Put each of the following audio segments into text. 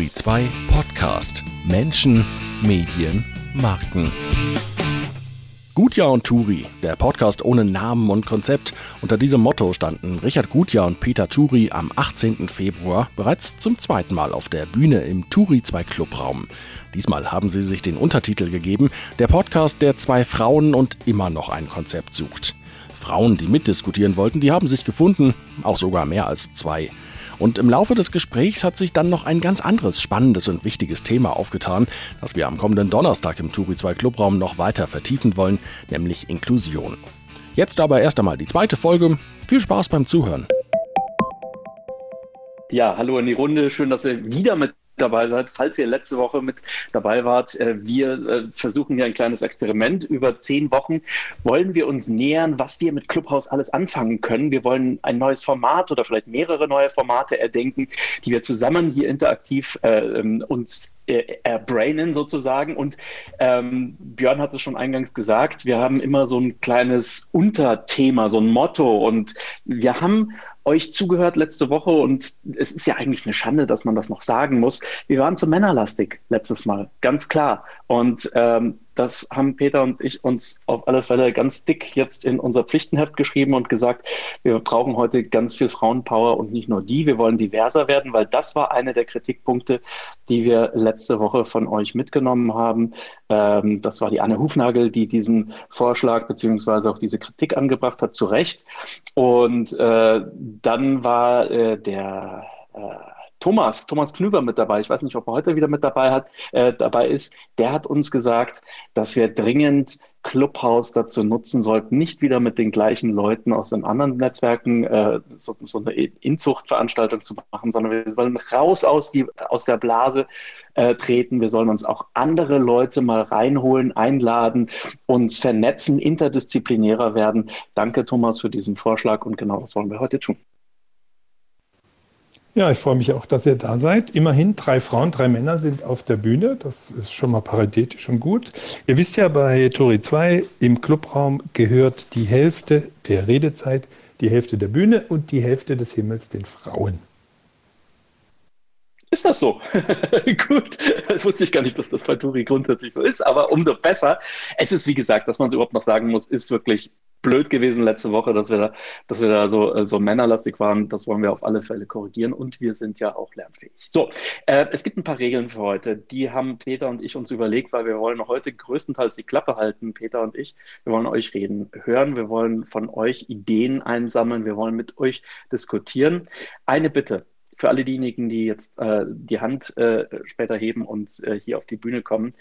Turi 2 Podcast Menschen, Medien, Marken. Gutjahr und Turi, der Podcast ohne Namen und Konzept. Unter diesem Motto standen Richard Gutjahr und Peter Turi am 18. Februar bereits zum zweiten Mal auf der Bühne im Turi 2 Clubraum. Diesmal haben sie sich den Untertitel gegeben, der Podcast, der zwei Frauen und immer noch ein Konzept sucht. Frauen, die mitdiskutieren wollten, die haben sich gefunden, auch sogar mehr als zwei. Und im Laufe des Gesprächs hat sich dann noch ein ganz anderes spannendes und wichtiges Thema aufgetan, das wir am kommenden Donnerstag im Turi 2 Clubraum noch weiter vertiefen wollen, nämlich Inklusion. Jetzt aber erst einmal die zweite Folge. Viel Spaß beim Zuhören. Ja, hallo in die Runde. Schön, dass ihr wieder mit dabei seid, falls ihr letzte Woche mit dabei wart. Äh, wir äh, versuchen hier ein kleines Experiment. Über zehn Wochen wollen wir uns nähern, was wir mit Clubhouse alles anfangen können. Wir wollen ein neues Format oder vielleicht mehrere neue Formate erdenken, die wir zusammen hier interaktiv äh, ähm, uns äh, erbrainen sozusagen. Und ähm, Björn hat es schon eingangs gesagt, wir haben immer so ein kleines Unterthema, so ein Motto. Und wir haben euch zugehört letzte Woche und es ist ja eigentlich eine Schande, dass man das noch sagen muss. Wir waren zu männerlastig letztes Mal, ganz klar. Und ähm, das haben Peter und ich uns auf alle Fälle ganz dick jetzt in unser Pflichtenheft geschrieben und gesagt, wir brauchen heute ganz viel Frauenpower und nicht nur die. Wir wollen diverser werden, weil das war einer der Kritikpunkte, die wir letzte Woche von euch mitgenommen haben. Ähm, das war die Anne Hufnagel, die diesen Vorschlag beziehungsweise auch diese Kritik angebracht hat, zu Recht. Und äh, dann war äh, der äh, Thomas, Thomas Knüber mit dabei. Ich weiß nicht, ob er heute wieder mit dabei hat, äh, dabei ist. Der hat uns gesagt, dass wir dringend Clubhouse dazu nutzen sollten, nicht wieder mit den gleichen Leuten aus den anderen Netzwerken äh, so, so, eine Inzuchtveranstaltung zu machen, sondern wir wollen raus aus, die, aus der Blase äh, treten. Wir sollen uns auch andere Leute mal reinholen, einladen, uns vernetzen, interdisziplinärer werden. Danke, Thomas, für diesen Vorschlag und genau das wollen wir heute tun. Ja, ich freue mich auch, dass ihr da seid. Immerhin drei Frauen, drei Männer sind auf der Bühne. Das ist schon mal paritätisch und gut. Ihr wisst ja, bei Tori 2 im Clubraum gehört die Hälfte der Redezeit, die Hälfte der Bühne und die Hälfte des Himmels den Frauen. Ist das so? Gut, das wusste ich gar nicht, dass das bei Turi grundsätzlich so ist, aber umso besser. Es ist, wie gesagt, dass man es überhaupt noch sagen muss, ist wirklich blöd gewesen letzte Woche, dass wir da, dass wir da so, äh, so männerlastig waren. Das wollen wir auf alle Fälle korrigieren und wir sind ja auch lernfähig. So, äh, es gibt ein paar Regeln für heute. Die haben Peter und ich uns überlegt, weil wir wollen heute größtenteils die Klappe halten, Peter und ich. Wir wollen euch reden hören, wir wollen von euch Ideen einsammeln, wir wollen mit euch diskutieren. Eine Bitte, für alle diejenigen, die jetzt äh, die Hand äh, später heben und äh, hier auf die Bühne kommen,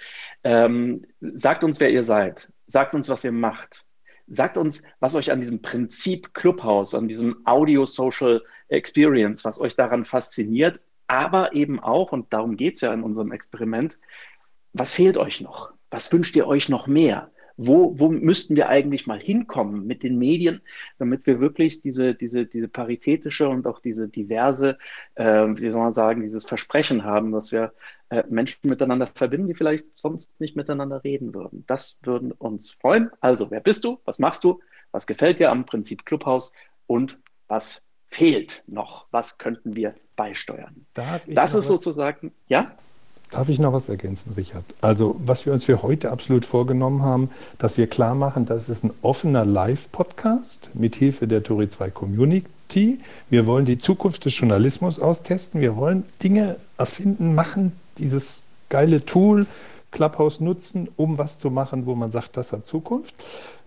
ähm, sagt uns, wer ihr seid. Sagt uns, was ihr macht. Sagt uns, was euch an diesem Prinzip Clubhouse, an diesem Audio-Social Experience, was euch daran fasziniert, aber eben auch, und darum geht es ja in unserem Experiment, was fehlt euch noch? Was wünscht ihr euch noch mehr? Wo, wo müssten wir eigentlich mal hinkommen mit den Medien, damit wir wirklich diese, diese, diese paritätische und auch diese diverse, äh, wie soll man sagen, dieses Versprechen haben, dass wir äh, Menschen miteinander verbinden, die vielleicht sonst nicht miteinander reden würden. Das würden uns freuen. Also, wer bist du? Was machst du? Was gefällt dir am Prinzip Clubhaus? Und was fehlt noch? Was könnten wir beisteuern? das ist was? sozusagen, ja? Darf ich noch was ergänzen, Richard? Also, was wir uns für heute absolut vorgenommen haben, dass wir klar machen, das ist ein offener Live-Podcast mit Hilfe der Tori 2 Community. Wir wollen die Zukunft des Journalismus austesten. Wir wollen Dinge erfinden, machen, dieses geile Tool Clubhouse nutzen, um was zu machen, wo man sagt, das hat Zukunft.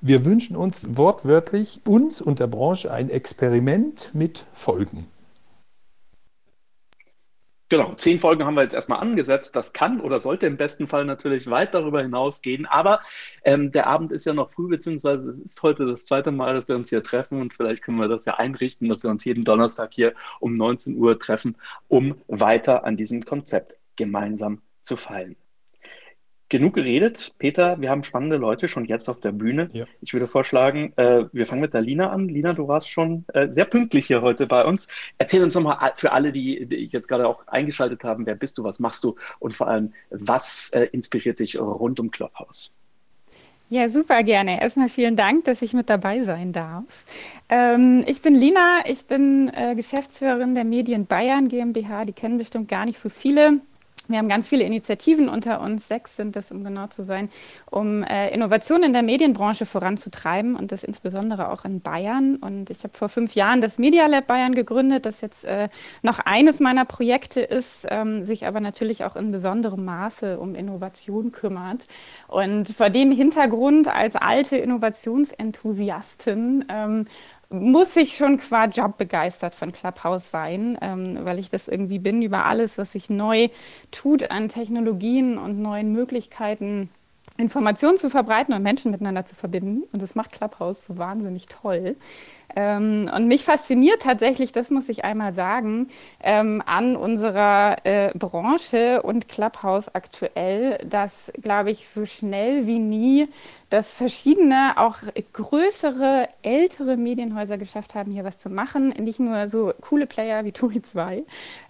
Wir wünschen uns wortwörtlich uns und der Branche ein Experiment mit Folgen. Genau, zehn Folgen haben wir jetzt erstmal angesetzt. Das kann oder sollte im besten Fall natürlich weit darüber hinausgehen. Aber ähm, der Abend ist ja noch früh, beziehungsweise es ist heute das zweite Mal, dass wir uns hier treffen. Und vielleicht können wir das ja einrichten, dass wir uns jeden Donnerstag hier um 19 Uhr treffen, um weiter an diesem Konzept gemeinsam zu feilen. Genug geredet. Peter, wir haben spannende Leute schon jetzt auf der Bühne. Ja. Ich würde vorschlagen, äh, wir fangen mit der Lina an. Lina, du warst schon äh, sehr pünktlich hier heute bei uns. Erzähl uns nochmal für alle, die, die jetzt gerade auch eingeschaltet haben, wer bist du, was machst du und vor allem, was äh, inspiriert dich rund um Clubhouse? Ja, super gerne. Erstmal vielen Dank, dass ich mit dabei sein darf. Ähm, ich bin Lina, ich bin äh, Geschäftsführerin der Medien Bayern GmbH. Die kennen bestimmt gar nicht so viele. Wir haben ganz viele Initiativen unter uns, sechs sind es, um genau zu sein, um äh, Innovationen in der Medienbranche voranzutreiben und das insbesondere auch in Bayern. Und ich habe vor fünf Jahren das Media Lab Bayern gegründet, das jetzt äh, noch eines meiner Projekte ist, ähm, sich aber natürlich auch in besonderem Maße um Innovation kümmert. Und vor dem Hintergrund als alte Innovationsenthusiastin ähm, muss ich schon qua Job begeistert von Clubhouse sein, ähm, weil ich das irgendwie bin, über alles, was sich neu tut an Technologien und neuen Möglichkeiten, Informationen zu verbreiten und Menschen miteinander zu verbinden. Und das macht Clubhouse so wahnsinnig toll. Ähm, und mich fasziniert tatsächlich, das muss ich einmal sagen, ähm, an unserer äh, Branche und Clubhouse aktuell, dass, glaube ich, so schnell wie nie dass verschiedene, auch größere, ältere Medienhäuser geschafft haben, hier was zu machen. Nicht nur so coole Player wie Turi 2,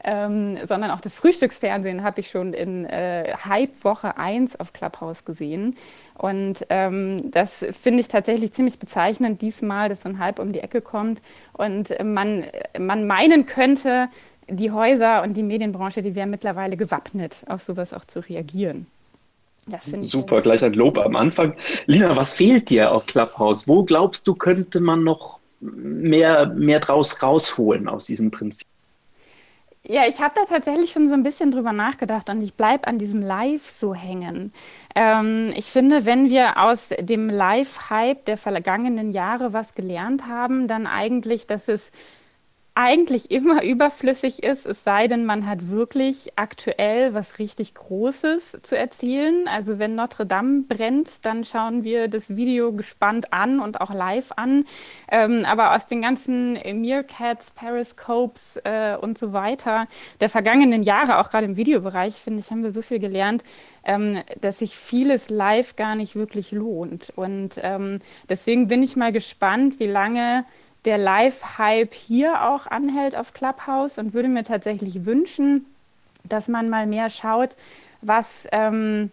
ähm, sondern auch das Frühstücksfernsehen habe ich schon in äh, Hype Woche 1 auf Clubhouse gesehen. Und ähm, das finde ich tatsächlich ziemlich bezeichnend diesmal, dass so ein Hype um die Ecke kommt und man, man meinen könnte, die Häuser und die Medienbranche, die wären mittlerweile gewappnet, auf sowas auch zu reagieren. Super, gleich ein Lob am Anfang. Lina, was fehlt dir auf Clubhouse? Wo glaubst du, könnte man noch mehr, mehr draus rausholen aus diesem Prinzip? Ja, ich habe da tatsächlich schon so ein bisschen drüber nachgedacht und ich bleibe an diesem Live so hängen. Ähm, ich finde, wenn wir aus dem Live-Hype der vergangenen Jahre was gelernt haben, dann eigentlich, dass es eigentlich immer überflüssig ist, es sei denn, man hat wirklich aktuell was richtig Großes zu erzählen. Also wenn Notre Dame brennt, dann schauen wir das Video gespannt an und auch live an. Ähm, aber aus den ganzen Meerkats, Periscopes äh, und so weiter der vergangenen Jahre, auch gerade im Videobereich, finde ich, haben wir so viel gelernt, ähm, dass sich vieles live gar nicht wirklich lohnt. Und ähm, deswegen bin ich mal gespannt, wie lange der Live-Hype hier auch anhält auf Clubhouse und würde mir tatsächlich wünschen, dass man mal mehr schaut, was, ähm,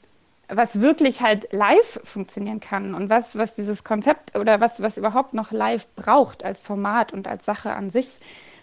was wirklich halt live funktionieren kann und was, was dieses Konzept oder was, was überhaupt noch live braucht als Format und als Sache an sich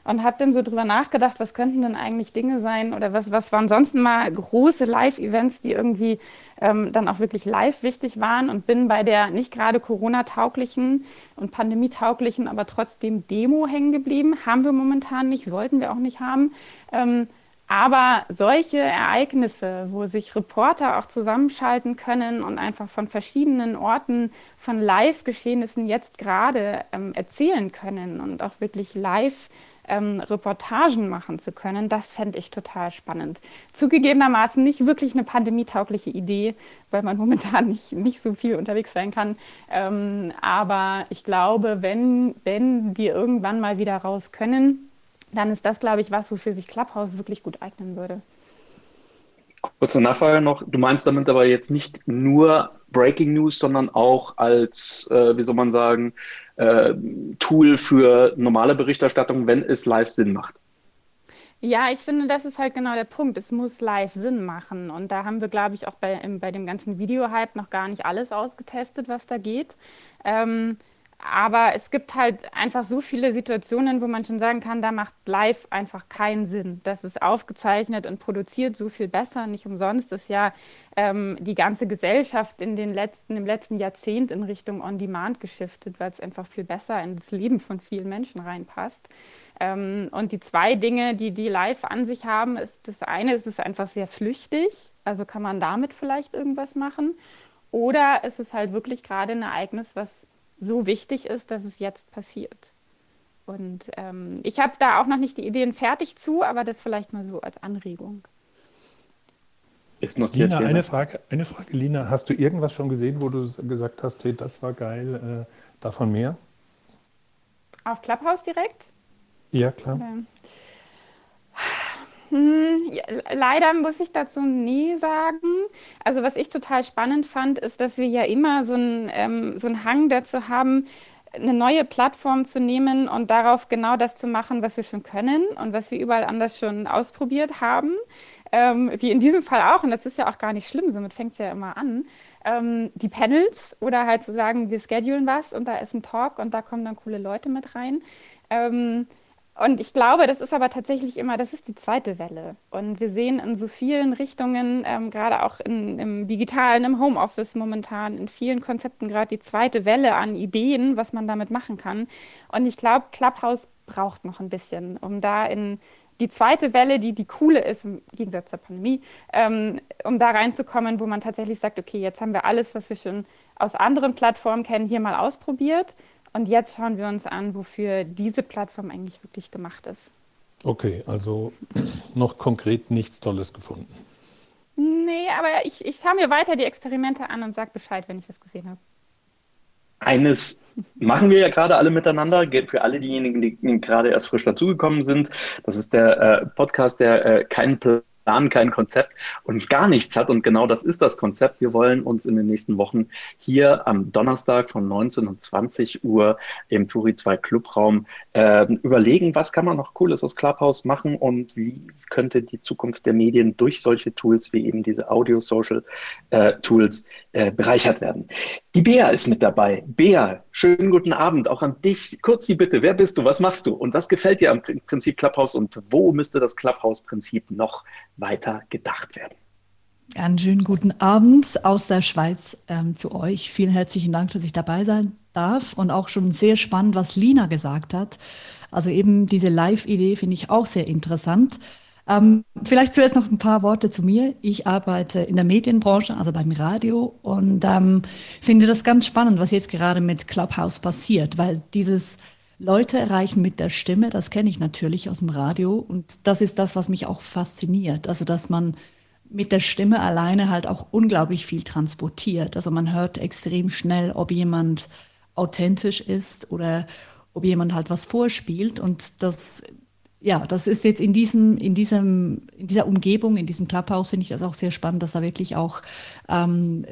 und habe dann so drüber nachgedacht, was könnten denn eigentlich Dinge sein oder was, was waren sonst mal große Live-Events, die irgendwie ähm, dann auch wirklich live wichtig waren und bin bei der nicht gerade Corona-tauglichen und Pandemie-tauglichen, aber trotzdem Demo hängen geblieben. Haben wir momentan nicht, sollten wir auch nicht haben. Ähm, aber solche Ereignisse, wo sich Reporter auch zusammenschalten können und einfach von verschiedenen Orten von Live-Geschehnissen jetzt gerade ähm, erzählen können und auch wirklich live ähm, Reportagen machen zu können, das fände ich total spannend. Zugegebenermaßen nicht wirklich eine pandemietaugliche Idee, weil man momentan nicht, nicht so viel unterwegs sein kann. Ähm, aber ich glaube, wenn, wenn wir irgendwann mal wieder raus können, dann ist das, glaube ich, was, wofür sich Clubhouse wirklich gut eignen würde. Kurze Nachfrage noch. Du meinst damit aber jetzt nicht nur Breaking News, sondern auch als, äh, wie soll man sagen, äh, Tool für normale Berichterstattung, wenn es live Sinn macht. Ja, ich finde, das ist halt genau der Punkt. Es muss live Sinn machen. Und da haben wir, glaube ich, auch bei, bei dem ganzen Video-Hype noch gar nicht alles ausgetestet, was da geht. Ähm, aber es gibt halt einfach so viele Situationen, wo man schon sagen kann, da macht live einfach keinen Sinn. Das ist aufgezeichnet und produziert so viel besser. Nicht umsonst ist ja ähm, die ganze Gesellschaft in den letzten, im letzten Jahrzehnt in Richtung On-Demand geschiftet, weil es einfach viel besser in das Leben von vielen Menschen reinpasst. Ähm, und die zwei Dinge, die die live an sich haben, ist das eine, ist es einfach sehr flüchtig. Also kann man damit vielleicht irgendwas machen. Oder ist es halt wirklich gerade ein Ereignis, was so wichtig ist, dass es jetzt passiert. Und ähm, ich habe da auch noch nicht die Ideen fertig zu, aber das vielleicht mal so als Anregung. Ist notiert. Lina, eine Frage, eine Frage, Lina. Hast du irgendwas schon gesehen, wo du gesagt hast, hey, das war geil, äh, davon mehr? Auf Clubhouse direkt? Ja, klar. Okay. Hm, ja, leider muss ich dazu nie sagen. Also was ich total spannend fand, ist, dass wir ja immer so einen ähm, so Hang dazu haben, eine neue Plattform zu nehmen und darauf genau das zu machen, was wir schon können und was wir überall anders schon ausprobiert haben. Ähm, wie in diesem Fall auch, und das ist ja auch gar nicht schlimm, somit fängt es ja immer an. Ähm, die Panels oder halt zu sagen, wir schedulen was und da ist ein Talk und da kommen dann coole Leute mit rein. Ähm, Und ich glaube, das ist aber tatsächlich immer, das ist die zweite Welle. Und wir sehen in so vielen Richtungen, ähm, gerade auch in, im Digitalen, im Homeoffice momentan, in vielen Konzepten gerade die zweite Welle an Ideen, was man damit machen kann. Und ich glaube, Clubhouse braucht noch ein bisschen, um da in die zweite Welle, die die coole ist, im Gegensatz zur Pandemie, ähm, um da reinzukommen, wo man tatsächlich sagt, okay, jetzt haben wir alles, was wir schon aus anderen Plattformen kennen, hier mal ausprobiert und jetzt schauen wir uns an, wofür diese Plattform eigentlich wirklich gemacht ist. Okay, also noch konkret nichts Tolles gefunden. Nee, aber ich, ich schaue mir weiter die Experimente an und sage Bescheid, wenn ich was gesehen habe. Eines machen wir ja gerade alle miteinander, für alle diejenigen, die gerade erst frisch dazugekommen sind. Das ist der äh, Podcast, der äh, keinen Plan Plan, kein Konzept und gar nichts hat. Und genau das ist das Konzept. Wir wollen uns in den nächsten Wochen hier am Donnerstag von 19 und 20 Uhr im Turi 2 Clubraum äh, überlegen, was kann man noch Cooles aus Clubhouse machen und wie könnte die Zukunft der Medien durch solche Tools wie eben diese Audio-Social-Tools äh, äh, bereichert werden. Die Bea ist mit dabei. Bea, schönen guten Abend auch an dich. Kurz die Bitte, wer bist du, was machst du und was gefällt dir am Prinzip Clubhouse und wo müsste das Clubhouse-Prinzip noch weiter gedacht werden. Einen schönen guten Abend aus der Schweiz ähm, zu euch. Vielen herzlichen Dank, dass ich dabei sein darf und auch schon sehr spannend, was Lina gesagt hat. Also eben diese Live-Idee finde ich auch sehr interessant. Ähm, vielleicht zuerst noch ein paar Worte zu mir. Ich arbeite in der Medienbranche, also beim Radio und ähm, finde das ganz spannend, was jetzt gerade mit Clubhouse passiert, weil dieses Leute erreichen mit der Stimme, das kenne ich natürlich aus dem Radio und das ist das, was mich auch fasziniert. Also, dass man mit der Stimme alleine halt auch unglaublich viel transportiert. Also man hört extrem schnell, ob jemand authentisch ist oder ob jemand halt was vorspielt und das ja, das ist jetzt in diesem, in diesem, in dieser Umgebung, in diesem Clubhouse finde ich das auch sehr spannend, dass da wirklich auch ähm,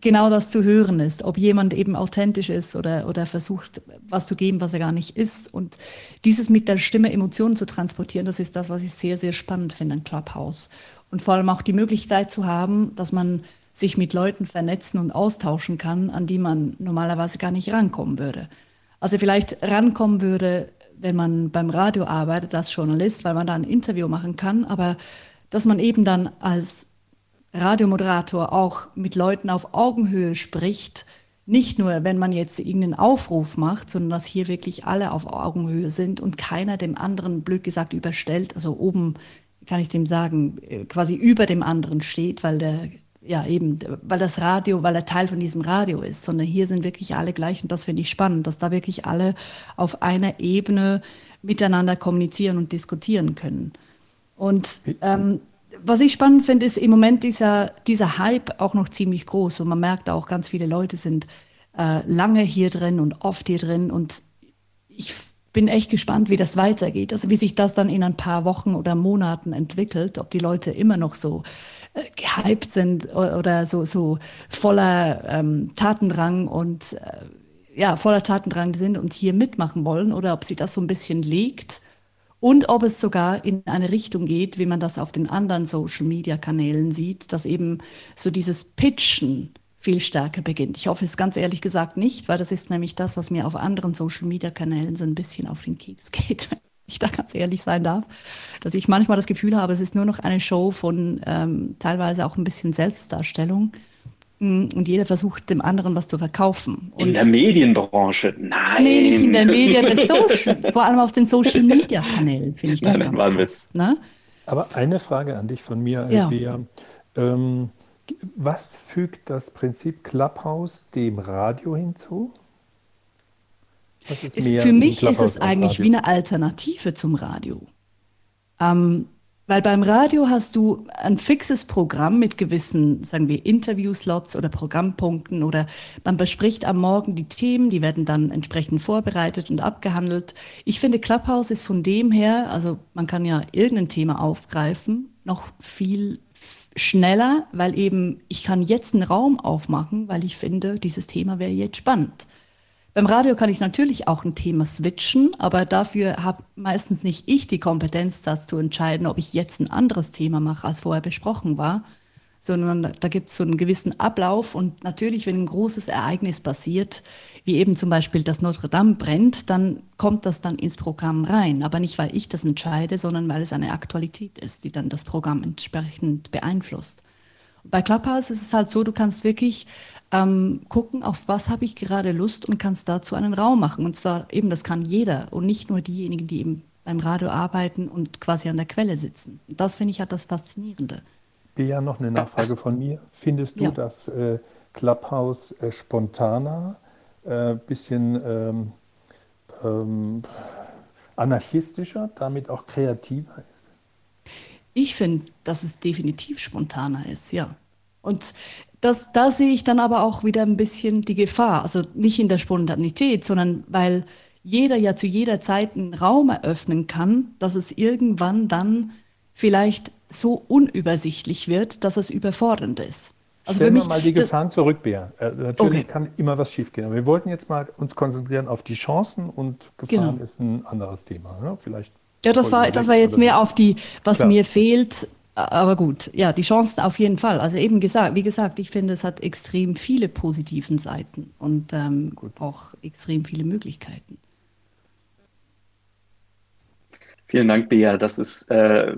genau das zu hören ist, ob jemand eben authentisch ist oder, oder versucht, was zu geben, was er gar nicht ist. Und dieses mit der Stimme Emotionen zu transportieren, das ist das, was ich sehr, sehr spannend finde an Clubhouse. Und vor allem auch die Möglichkeit zu haben, dass man sich mit Leuten vernetzen und austauschen kann, an die man normalerweise gar nicht rankommen würde. Also vielleicht rankommen würde, wenn man beim Radio arbeitet als Journalist, weil man da ein Interview machen kann, aber dass man eben dann als Radiomoderator auch mit Leuten auf Augenhöhe spricht, nicht nur, wenn man jetzt irgendeinen Aufruf macht, sondern dass hier wirklich alle auf Augenhöhe sind und keiner dem anderen, blöd gesagt, überstellt. Also oben kann ich dem sagen, äh, quasi über dem anderen steht, weil der, ja eben, weil das Radio, weil er Teil von diesem Radio ist, sondern hier sind wirklich alle gleich und das finde ich spannend, dass da wirklich alle auf einer Ebene miteinander kommunizieren und diskutieren können. Und ähm, was ich spannend finde, ist im Moment dieser, dieser Hype auch noch ziemlich groß und man merkt auch, ganz viele Leute sind äh, lange hier drin und oft hier drin und ich bin echt gespannt, wie das weitergeht. Also wie sich das dann in ein paar Wochen oder Monaten entwickelt, ob die Leute immer noch so gehypt sind oder so, so voller ähm, Tatendrang und äh, ja, voller Tatendrang sind und hier mitmachen wollen oder ob sie das so ein bisschen legt und ob es sogar in eine Richtung geht, wie man das auf den anderen Social-Media-Kanälen sieht, dass eben so dieses Pitchen viel stärker beginnt. Ich hoffe es ganz ehrlich gesagt nicht, weil das ist nämlich das, was mir auf anderen Social-Media-Kanälen so ein bisschen auf den Keks geht, ich da ganz ehrlich sein darf, dass ich manchmal das Gefühl habe, es ist nur noch eine Show von ähm, teilweise auch ein bisschen Selbstdarstellung Mm, und jeder versucht dem anderen was zu verkaufen. Und in der Medienbranche? Nein. Nee, nicht in der Medien, vor allem auf den Social Media Kanälen finde ich das Nein, ganz krass. Ne? Aber eine Frage an dich von mir, ja. Bea. Ähm, was fügt das Prinzip Clubhouse dem Radio hinzu? Ist für mich ist es eigentlich wie eine Alternative zum Radio. Ähm, weil beim Radio hast du ein fixes Programm mit gewissen, sagen wir, Interviewslots oder Programmpunkten oder man bespricht am Morgen die Themen, die werden dann entsprechend vorbereitet und abgehandelt. Ich finde, Clubhouse ist von dem her, also man kann ja irgendein Thema aufgreifen, noch viel schneller, weil eben ich kann jetzt einen Raum aufmachen, weil ich finde, dieses Thema wäre jetzt spannend. Beim Radio kann ich natürlich auch ein Thema switchen, aber dafür habe meistens nicht ich die Kompetenz, das zu entscheiden, ob ich jetzt ein anderes Thema mache, als vorher besprochen war, sondern da gibt es so einen gewissen Ablauf und natürlich, wenn ein großes Ereignis passiert, wie eben zum Beispiel das Notre Dame brennt, dann kommt das dann ins Programm rein. Aber nicht, weil ich das entscheide, sondern weil es eine Aktualität ist, die dann das Programm entsprechend beeinflusst. Bei Clubhouse ist es halt so, du kannst wirklich ähm, gucken, auf was habe ich gerade Lust und kannst dazu einen Raum machen. Und zwar eben, das kann jeder und nicht nur diejenigen, die eben beim Radio arbeiten und quasi an der Quelle sitzen. Und das finde ich halt das Faszinierende. Ja, noch eine Nachfrage von mir. Findest du, ja. dass äh, Clubhouse äh, spontaner, äh, bisschen ähm, ähm, anarchistischer, damit auch kreativer ist? Ich finde, dass es definitiv spontaner ist, ja. Und das, da sehe ich dann aber auch wieder ein bisschen die Gefahr. Also nicht in der Spontanität, sondern weil jeder ja zu jeder Zeit einen Raum eröffnen kann, dass es irgendwann dann vielleicht so unübersichtlich wird, dass es überfordernd ist. Also Stellen wir mal die Gefahren zurück, Bea. Also natürlich okay. kann immer was schiefgehen. Aber wir wollten jetzt mal uns konzentrieren auf die Chancen und Gefahren genau. ist ein anderes Thema. Ne? Vielleicht ja, das war, das war jetzt mehr auf die, was Klar. mir fehlt. Aber gut, ja, die Chancen auf jeden Fall. Also eben gesagt, wie gesagt, ich finde, es hat extrem viele positiven Seiten und ähm, auch extrem viele Möglichkeiten. Vielen Dank, Bea. Das ist äh,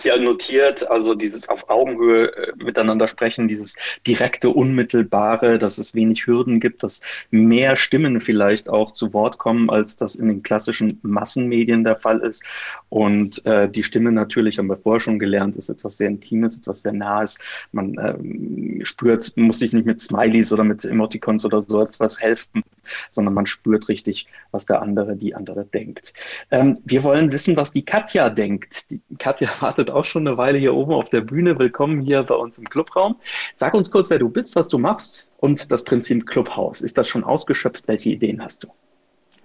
hier notiert, also dieses auf Augenhöhe äh, miteinander sprechen, dieses direkte, unmittelbare, dass es wenig Hürden gibt, dass mehr Stimmen vielleicht auch zu Wort kommen, als das in den klassischen Massenmedien der Fall ist. Und äh, die Stimme natürlich, haben wir vorher schon gelernt, ist etwas sehr Intimes, etwas sehr Nahes. Man ähm, spürt, muss sich nicht mit Smileys oder mit Emoticons oder so etwas helfen, sondern man spürt richtig, was der andere, die andere denkt. Ähm, wir wollen wissen, was die Katja denkt. Die Katja wartet auch schon eine Weile hier oben auf der Bühne. Willkommen hier bei uns im Clubraum. Sag uns kurz, wer du bist, was du machst und das Prinzip Clubhaus. Ist das schon ausgeschöpft? Welche Ideen hast du?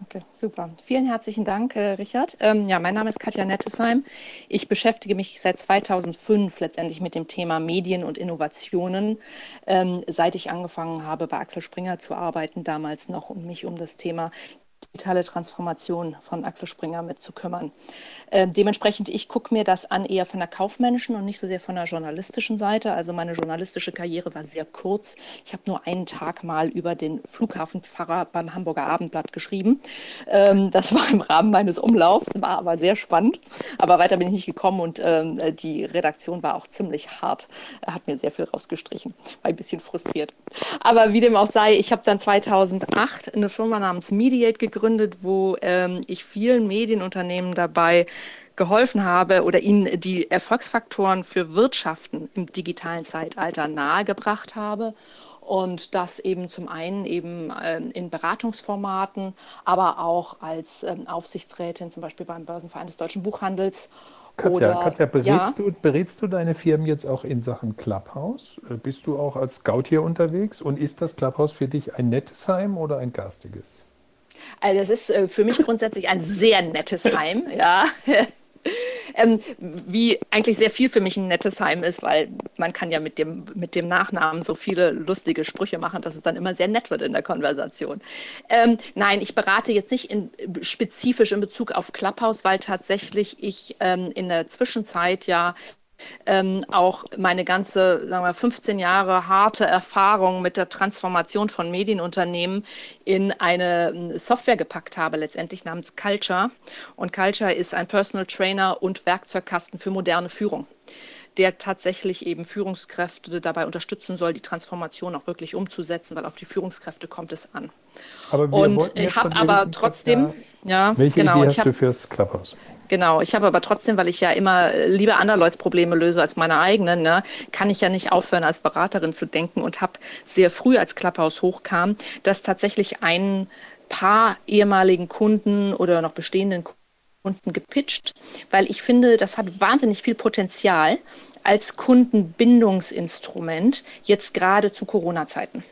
Okay, super. Vielen herzlichen Dank, äh, Richard. Ähm, ja, mein Name ist Katja Nettesheim. Ich beschäftige mich seit 2005 letztendlich mit dem Thema Medien und Innovationen, ähm, seit ich angefangen habe, bei Axel Springer zu arbeiten, damals noch, und mich um das Thema digitale Transformation von Axel Springer mit zu kümmern. Äh, dementsprechend, ich gucke mir das an eher von der kaufmännischen und nicht so sehr von der journalistischen Seite. Also meine journalistische Karriere war sehr kurz. Ich habe nur einen Tag mal über den Flughafenpfarrer beim Hamburger Abendblatt geschrieben. Ähm, das war im Rahmen meines Umlaufs, war aber sehr spannend. Aber weiter bin ich nicht gekommen und ähm, die Redaktion war auch ziemlich hart. Er hat mir sehr viel rausgestrichen. War ein bisschen frustriert. Aber wie dem auch sei, ich habe dann 2008 eine Firma namens Mediate gegründet, wo ähm, ich vielen Medienunternehmen dabei geholfen habe oder ihnen die Erfolgsfaktoren für Wirtschaften im digitalen Zeitalter nahegebracht habe. Und das eben zum einen eben ähm, in Beratungsformaten, aber auch als ähm, Aufsichtsrätin, zum Beispiel beim Börsenverein des deutschen Buchhandels. Katja, oder, Katja berätst, ja? du, berätst du deine Firmen jetzt auch in Sachen Clubhouse? Äh, bist du auch als Scout hier unterwegs? Und ist das Clubhouse für dich ein nettes Heim oder ein garstiges? Also das ist äh, für mich grundsätzlich ein sehr nettes Heim, ja. ähm, wie eigentlich sehr viel für mich ein nettes Heim ist, weil man kann ja mit dem, mit dem Nachnamen so viele lustige Sprüche machen, dass es dann immer sehr nett wird in der Konversation. Ähm, nein, ich berate jetzt nicht in, spezifisch in Bezug auf Clubhouse, weil tatsächlich ich ähm, in der Zwischenzeit ja ähm, auch meine ganze, sagen wir, 15 Jahre harte Erfahrung mit der Transformation von Medienunternehmen in eine ähm, Software gepackt habe, letztendlich namens Culture. Und Culture ist ein Personal Trainer und Werkzeugkasten für moderne Führung der tatsächlich eben Führungskräfte dabei unterstützen soll, die Transformation auch wirklich umzusetzen, weil auf die Führungskräfte kommt es an. Aber und ich habe aber trotzdem, ja, welche genau, Idee hast hab, du fürs Clubhouse? Genau, ich habe aber trotzdem, weil ich ja immer lieber andere Leute Probleme löse als meine eigenen, ne, kann ich ja nicht aufhören, als Beraterin zu denken und habe sehr früh, als Clubhouse hochkam, dass tatsächlich ein paar ehemaligen Kunden oder noch bestehenden Kunden gepitcht, weil ich finde, das hat wahnsinnig viel Potenzial als Kundenbindungsinstrument, jetzt gerade zu Corona-Zeiten.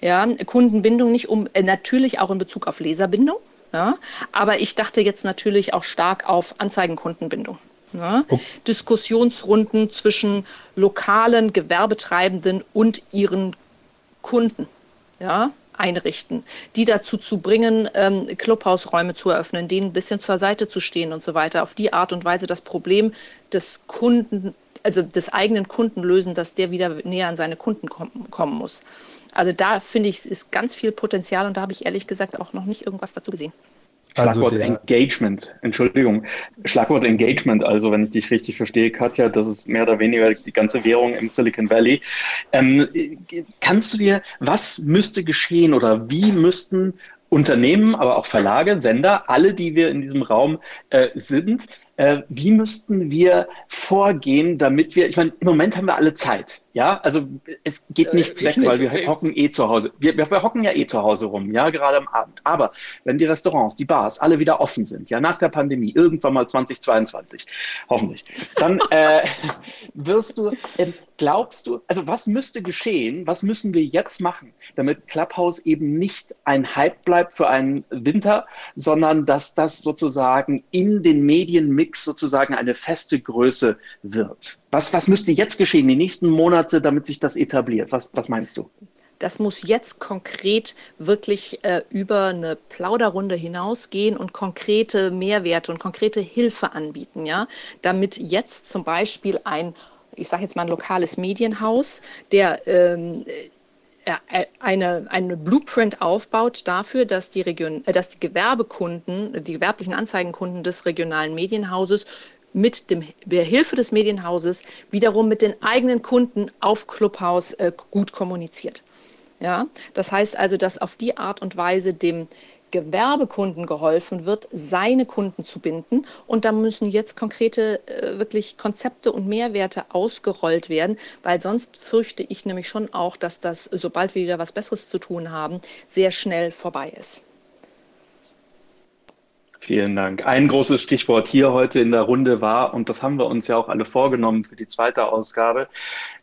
Ja, Kundenbindung nicht um, äh, natürlich auch in Bezug auf Leserbindung, ja? Aber ich dachte jetzt natürlich auch stark auf Anzeigenkundenbindung. Ja? Okay. Diskussionsrunden zwischen lokalen Gewerbetreibenden und ihren Kunden ja, einrichten, die dazu zu bringen, ähm, Clubhausräume zu eröffnen, denen ein bisschen zur Seite zu stehen und so weiter. Auf die Art und Weise das Problem des Kunden also des eigenen Kunden lösen, dass der wieder näher an seine Kunden kommen, kommen muss. Also da finde ich, ist ganz viel Potenzial und da habe ich ehrlich gesagt auch noch nicht irgendwas dazu gesehen. Schlagwort also Engagement, Entschuldigung, Schlagwort Engagement, also wenn ich dich richtig verstehe, Katja, das ist mehr oder weniger die ganze Währung im Silicon Valley. Ähm, kannst du dir, was müsste geschehen oder wie müssten Unternehmen, aber auch Verlage, Sender, alle, die wir in diesem Raum äh, sind, äh, wie müssten wir vorgehen, damit wir, ich meine, im Moment haben wir alle Zeit, ja, also es geht äh, nichts äh, weg, nicht, weil wir okay. hocken eh zu Hause. Wir, wir, wir, hocken ja eh zu Hause rum, ja, gerade am Abend. Aber wenn die Restaurants, die Bars alle wieder offen sind, ja, nach der Pandemie, irgendwann mal 2022, hoffentlich, dann äh, wirst du, äh, glaubst du, also was müsste geschehen, was müssen wir jetzt machen, damit Clubhouse eben nicht ein Hype bleibt für einen Winter, sondern dass das sozusagen in den Medienmix sozusagen eine feste Größe wird? Was, was müsste jetzt geschehen, die nächsten Monate, damit sich das etabliert? Was, was meinst du? Das muss jetzt konkret wirklich äh, über eine Plauderrunde hinausgehen und konkrete Mehrwerte und konkrete Hilfe anbieten, ja, damit jetzt zum Beispiel ein ich sage jetzt mal ein lokales Medienhaus, der ähm, äh, eine, eine Blueprint aufbaut dafür, dass die, Region, äh, dass die Gewerbekunden, die gewerblichen Anzeigenkunden des regionalen Medienhauses mit dem, der Hilfe des Medienhauses wiederum mit den eigenen Kunden auf Clubhouse äh, gut kommuniziert. Ja, das heißt also, dass auf die Art und Weise dem Gewerbekunden geholfen wird, seine Kunden zu binden. Und da müssen jetzt konkrete äh, wirklich Konzepte und Mehrwerte ausgerollt werden, weil sonst fürchte ich nämlich schon auch, dass das, sobald wir wieder was Besseres zu tun haben, sehr schnell vorbei ist. Vielen Dank. Ein großes Stichwort hier heute in der Runde war, und das haben wir uns ja auch alle vorgenommen für die zweite Ausgabe.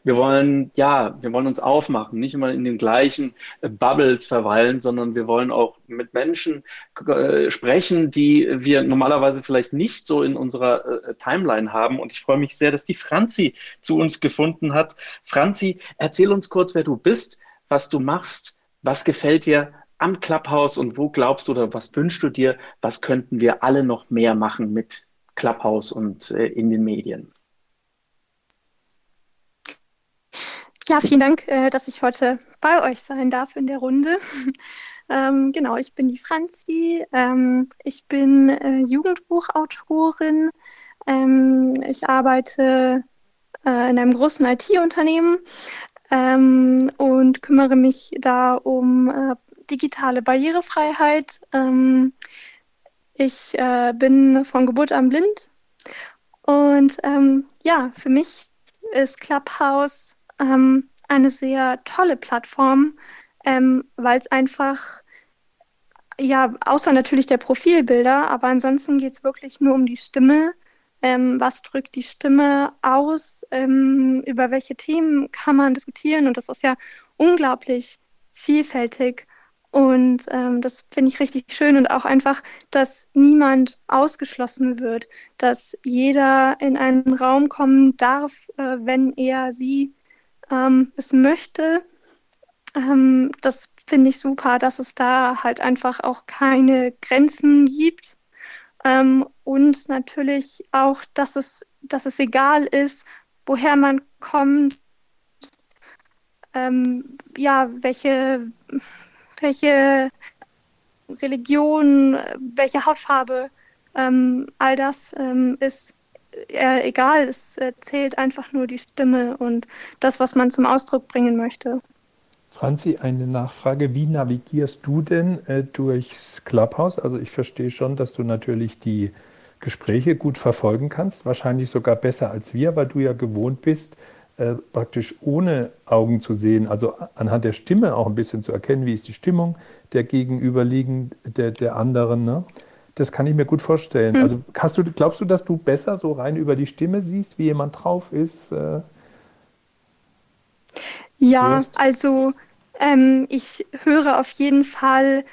Wir wollen, ja, wir wollen uns aufmachen, nicht immer in den gleichen äh, Bubbles verweilen, sondern wir wollen auch mit Menschen äh, sprechen, die wir normalerweise vielleicht nicht so in unserer äh, Timeline haben. Und ich freue mich sehr, dass die Franzi zu uns gefunden hat. Franzi, erzähl uns kurz, wer du bist, was du machst, was gefällt dir am Clubhouse und wo glaubst du oder was wünschst du dir, was könnten wir alle noch mehr machen mit Clubhouse und äh, in den Medien? Ja, vielen Dank, äh, dass ich heute bei euch sein darf in der Runde. ähm, genau, ich bin die Franzi. Ähm, ich bin äh, Jugendbuchautorin. Ähm, ich arbeite äh, in einem großen IT-Unternehmen ähm, und kümmere mich da um äh, digitale Barrierefreiheit. Ähm, ich äh, bin von Geburt an blind und ähm, ja, für mich ist Clubhouse ähm, eine sehr tolle Plattform, ähm, weil es einfach, ja, außer natürlich der Profilbilder, aber ansonsten geht es wirklich nur um die Stimme. Ähm, was drückt die Stimme aus? Ähm, über welche Themen kann man diskutieren? Und das ist ja unglaublich vielfältig. Und ähm, das finde ich richtig schön und auch einfach, dass niemand ausgeschlossen wird, dass jeder in einen Raum kommen darf, äh, wenn er sie ähm, es möchte. Ähm, das finde ich super, dass es da halt einfach auch keine Grenzen gibt. Ähm, und natürlich auch, dass es, dass es egal ist, woher man kommt, ähm, ja, welche welche Religion, welche Hautfarbe, ähm, all das ähm, ist äh, egal. Es äh, zählt einfach nur die Stimme und das, was man zum Ausdruck bringen möchte. Franzi, eine Nachfrage. Wie navigierst du denn äh, durchs Clubhouse? Also ich verstehe schon, dass du natürlich die Gespräche gut verfolgen kannst, wahrscheinlich sogar besser als wir, weil du ja gewohnt bist, äh, praktisch ohne Augen zu sehen, also anhand der Stimme auch ein bisschen zu erkennen, wie ist die Stimmung der gegenüberliegenden, der, der anderen. Ne? Das kann ich mir gut vorstellen. Hm. Also hast du, glaubst du, dass du besser so rein über die Stimme siehst, wie jemand drauf ist? Äh, ja, hörst? also ähm, ich höre auf jeden Fall.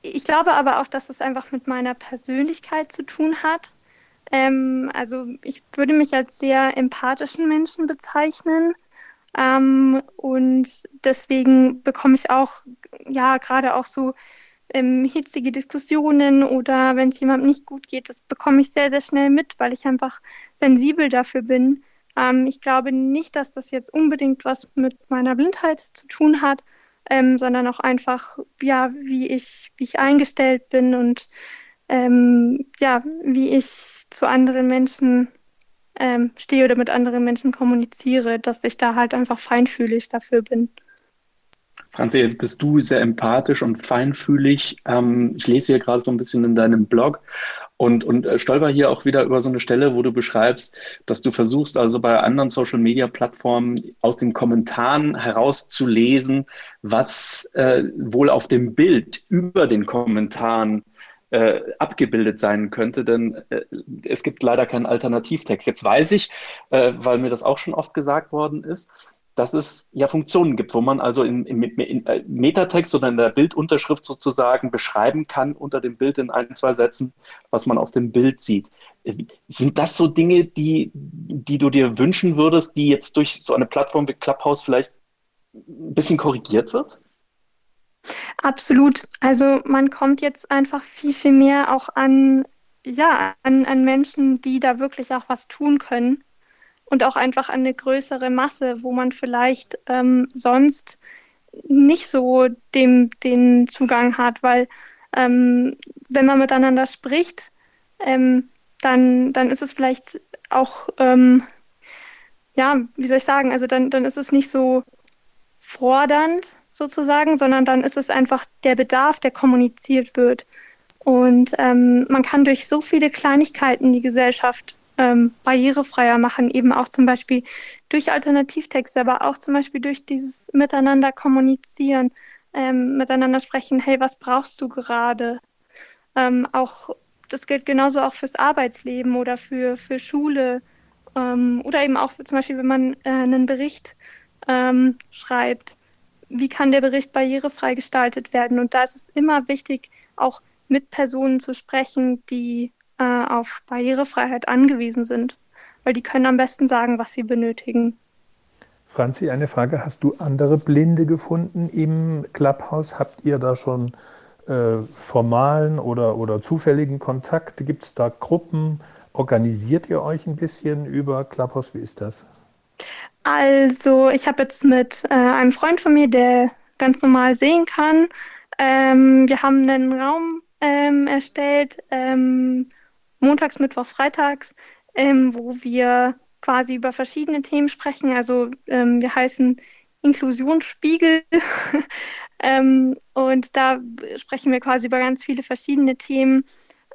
Ich glaube aber auch, dass es einfach mit meiner Persönlichkeit zu tun hat. Ähm, also ich würde mich als sehr empathischen Menschen bezeichnen. Ähm, und deswegen bekomme ich auch, ja, gerade auch so ähm, hitzige Diskussionen oder wenn es jemandem nicht gut geht, das bekomme ich sehr, sehr schnell mit, weil ich einfach sensibel dafür bin. Ähm, ich glaube nicht, dass das jetzt unbedingt was mit meiner Blindheit zu tun hat, ähm, sondern auch einfach, ja, wie ich, wie ich eingestellt bin und ähm, ja, wie ich zu anderen Menschen ähm, stehe oder mit anderen Menschen kommuniziere, dass ich da halt einfach feinfühlig dafür bin. Franzi, jetzt bist du sehr empathisch und feinfühlig. Ähm, ich lese hier gerade so ein bisschen in deinem Blog und, und äh, stolper hier auch wieder über so eine Stelle, wo du beschreibst, dass du versuchst, also bei anderen Social-Media-Plattformen aus den Kommentaren herauszulesen, was äh, wohl auf dem Bild über den Kommentaren äh, abgebildet sein könnte, denn äh, es gibt leider keinen Alternativtext. Jetzt weiß ich, äh, weil mir das auch schon oft gesagt worden ist, dass es ja Funktionen gibt, wo man also in, in, in äh, Metatext oder in der Bildunterschrift sozusagen beschreiben kann unter dem Bild in ein, zwei Sätzen, was man auf dem Bild sieht. Äh, sind das so Dinge, die, die du dir wünschen würdest, die jetzt durch so eine Plattform wie Clubhouse vielleicht ein bisschen korrigiert wird? Absolut. Also man kommt jetzt einfach viel, viel mehr auch an, ja, an, an Menschen, die da wirklich auch was tun können und auch einfach an eine größere Masse, wo man vielleicht ähm, sonst nicht so dem, den Zugang hat, weil ähm, wenn man miteinander spricht, ähm, dann, dann ist es vielleicht auch, ähm, ja, wie soll ich sagen, also dann, dann ist es nicht so fordernd sozusagen, sondern dann ist es einfach der Bedarf, der kommuniziert wird. Und ähm, man kann durch so viele Kleinigkeiten die Gesellschaft ähm, barrierefreier machen, eben auch zum Beispiel durch Alternativtexte, aber auch zum Beispiel durch dieses Miteinander kommunizieren, ähm, miteinander sprechen, hey, was brauchst du gerade? Ähm, auch das gilt genauso auch fürs Arbeitsleben oder für, für Schule ähm, oder eben auch zum Beispiel, wenn man äh, einen Bericht ähm, schreibt. Wie kann der Bericht barrierefrei gestaltet werden? Und da ist es immer wichtig, auch mit Personen zu sprechen, die äh, auf Barrierefreiheit angewiesen sind, weil die können am besten sagen, was sie benötigen. Franzi, eine Frage. Hast du andere Blinde gefunden im Clubhouse? Habt ihr da schon äh, formalen oder, oder zufälligen Kontakt? Gibt es da Gruppen? Organisiert ihr euch ein bisschen über Clubhouse? Wie ist das? Also, ich habe jetzt mit äh, einem Freund von mir, der ganz normal sehen kann, ähm, wir haben einen Raum ähm, erstellt, ähm, montags, mittwochs, freitags, ähm, wo wir quasi über verschiedene Themen sprechen. Also ähm, wir heißen Inklusionsspiegel ähm, und da sprechen wir quasi über ganz viele verschiedene Themen,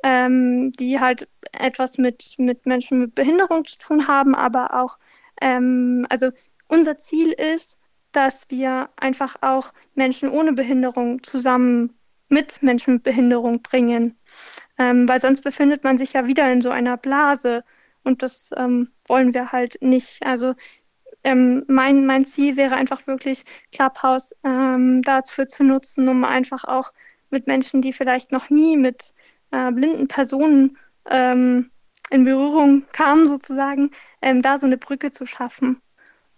die halt etwas mit, mit Menschen mit Behinderung zu tun haben, aber auch, ähm, also unser Ziel ist, dass wir einfach auch Menschen ohne Behinderung zusammen mit Menschen mit Behinderung bringen ähm, weil sonst befindet man sich ja wieder in so einer Blase und das ähm, wollen wir halt nicht. Also ähm, mein, mein Ziel wäre einfach wirklich Clubhouse ähm, dafür zu nutzen, um einfach auch mit Menschen, die vielleicht noch nie mit äh, blinden Personen ähm, in Berührung kamen, sozusagen, ähm, da so eine Brücke zu schaffen.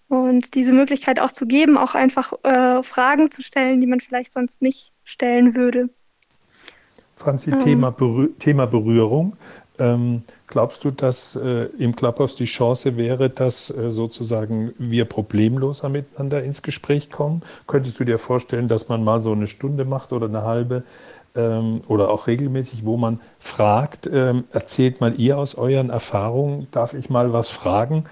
Und diese Möglichkeit auch zu geben, auch einfach äh, Fragen zu stellen, die man vielleicht sonst nicht stellen würde. Franzi, mhm. Thema, Berühr Thema Berührung. Ähm, glaubst du, dass äh, im Clubhouse die Chance wäre, dass äh, sozusagen wir problemloser miteinander ins Gespräch kommen? Könntest du dir vorstellen, dass man mal so eine Stunde macht oder eine halbe ähm, oder auch regelmäßig, wo man fragt, ähm, erzählt mal ihr aus euren Erfahrungen, darf ich mal was fragen?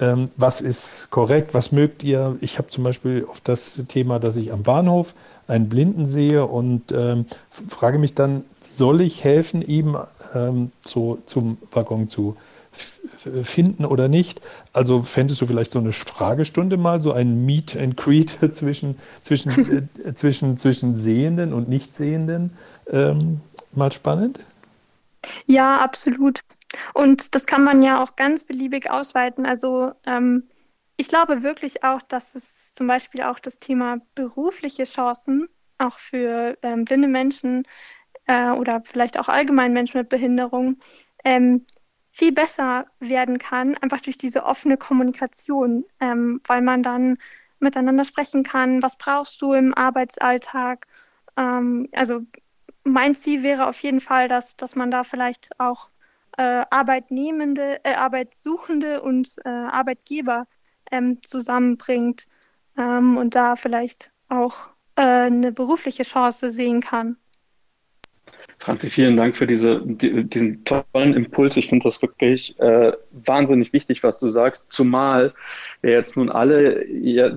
Ähm, was ist korrekt? Was mögt ihr? Ich habe zum Beispiel auf das Thema, dass ich am Bahnhof einen Blinden sehe und ähm, frage mich dann, soll ich helfen, ihm ähm, zu, zum Waggon zu finden oder nicht? Also fändest du vielleicht so eine Fragestunde mal, so ein Meet and Greet zwischen, zwischen, äh, zwischen, zwischen Sehenden und Nichtsehenden ähm, mal spannend? Ja, absolut. Und das kann man ja auch ganz beliebig ausweiten. Also ähm, ich glaube wirklich auch, dass es zum Beispiel auch das Thema berufliche Chancen auch für ähm, blinde Menschen äh, oder vielleicht auch allgemein Menschen mit Behinderung ähm, viel besser werden kann, einfach durch diese offene Kommunikation, ähm, weil man dann miteinander sprechen kann, was brauchst du im Arbeitsalltag. Ähm, also mein Ziel wäre auf jeden Fall, dass, dass man da vielleicht auch äh, Arbeitnehmende, äh, Arbeitssuchende und äh, Arbeitgeber ähm, zusammenbringt ähm, und da vielleicht auch äh, eine berufliche Chance sehen kann. Franzi, vielen Dank für diese, diesen tollen Impuls. Ich finde das wirklich äh, wahnsinnig wichtig, was du sagst. Zumal wir jetzt nun alle ja,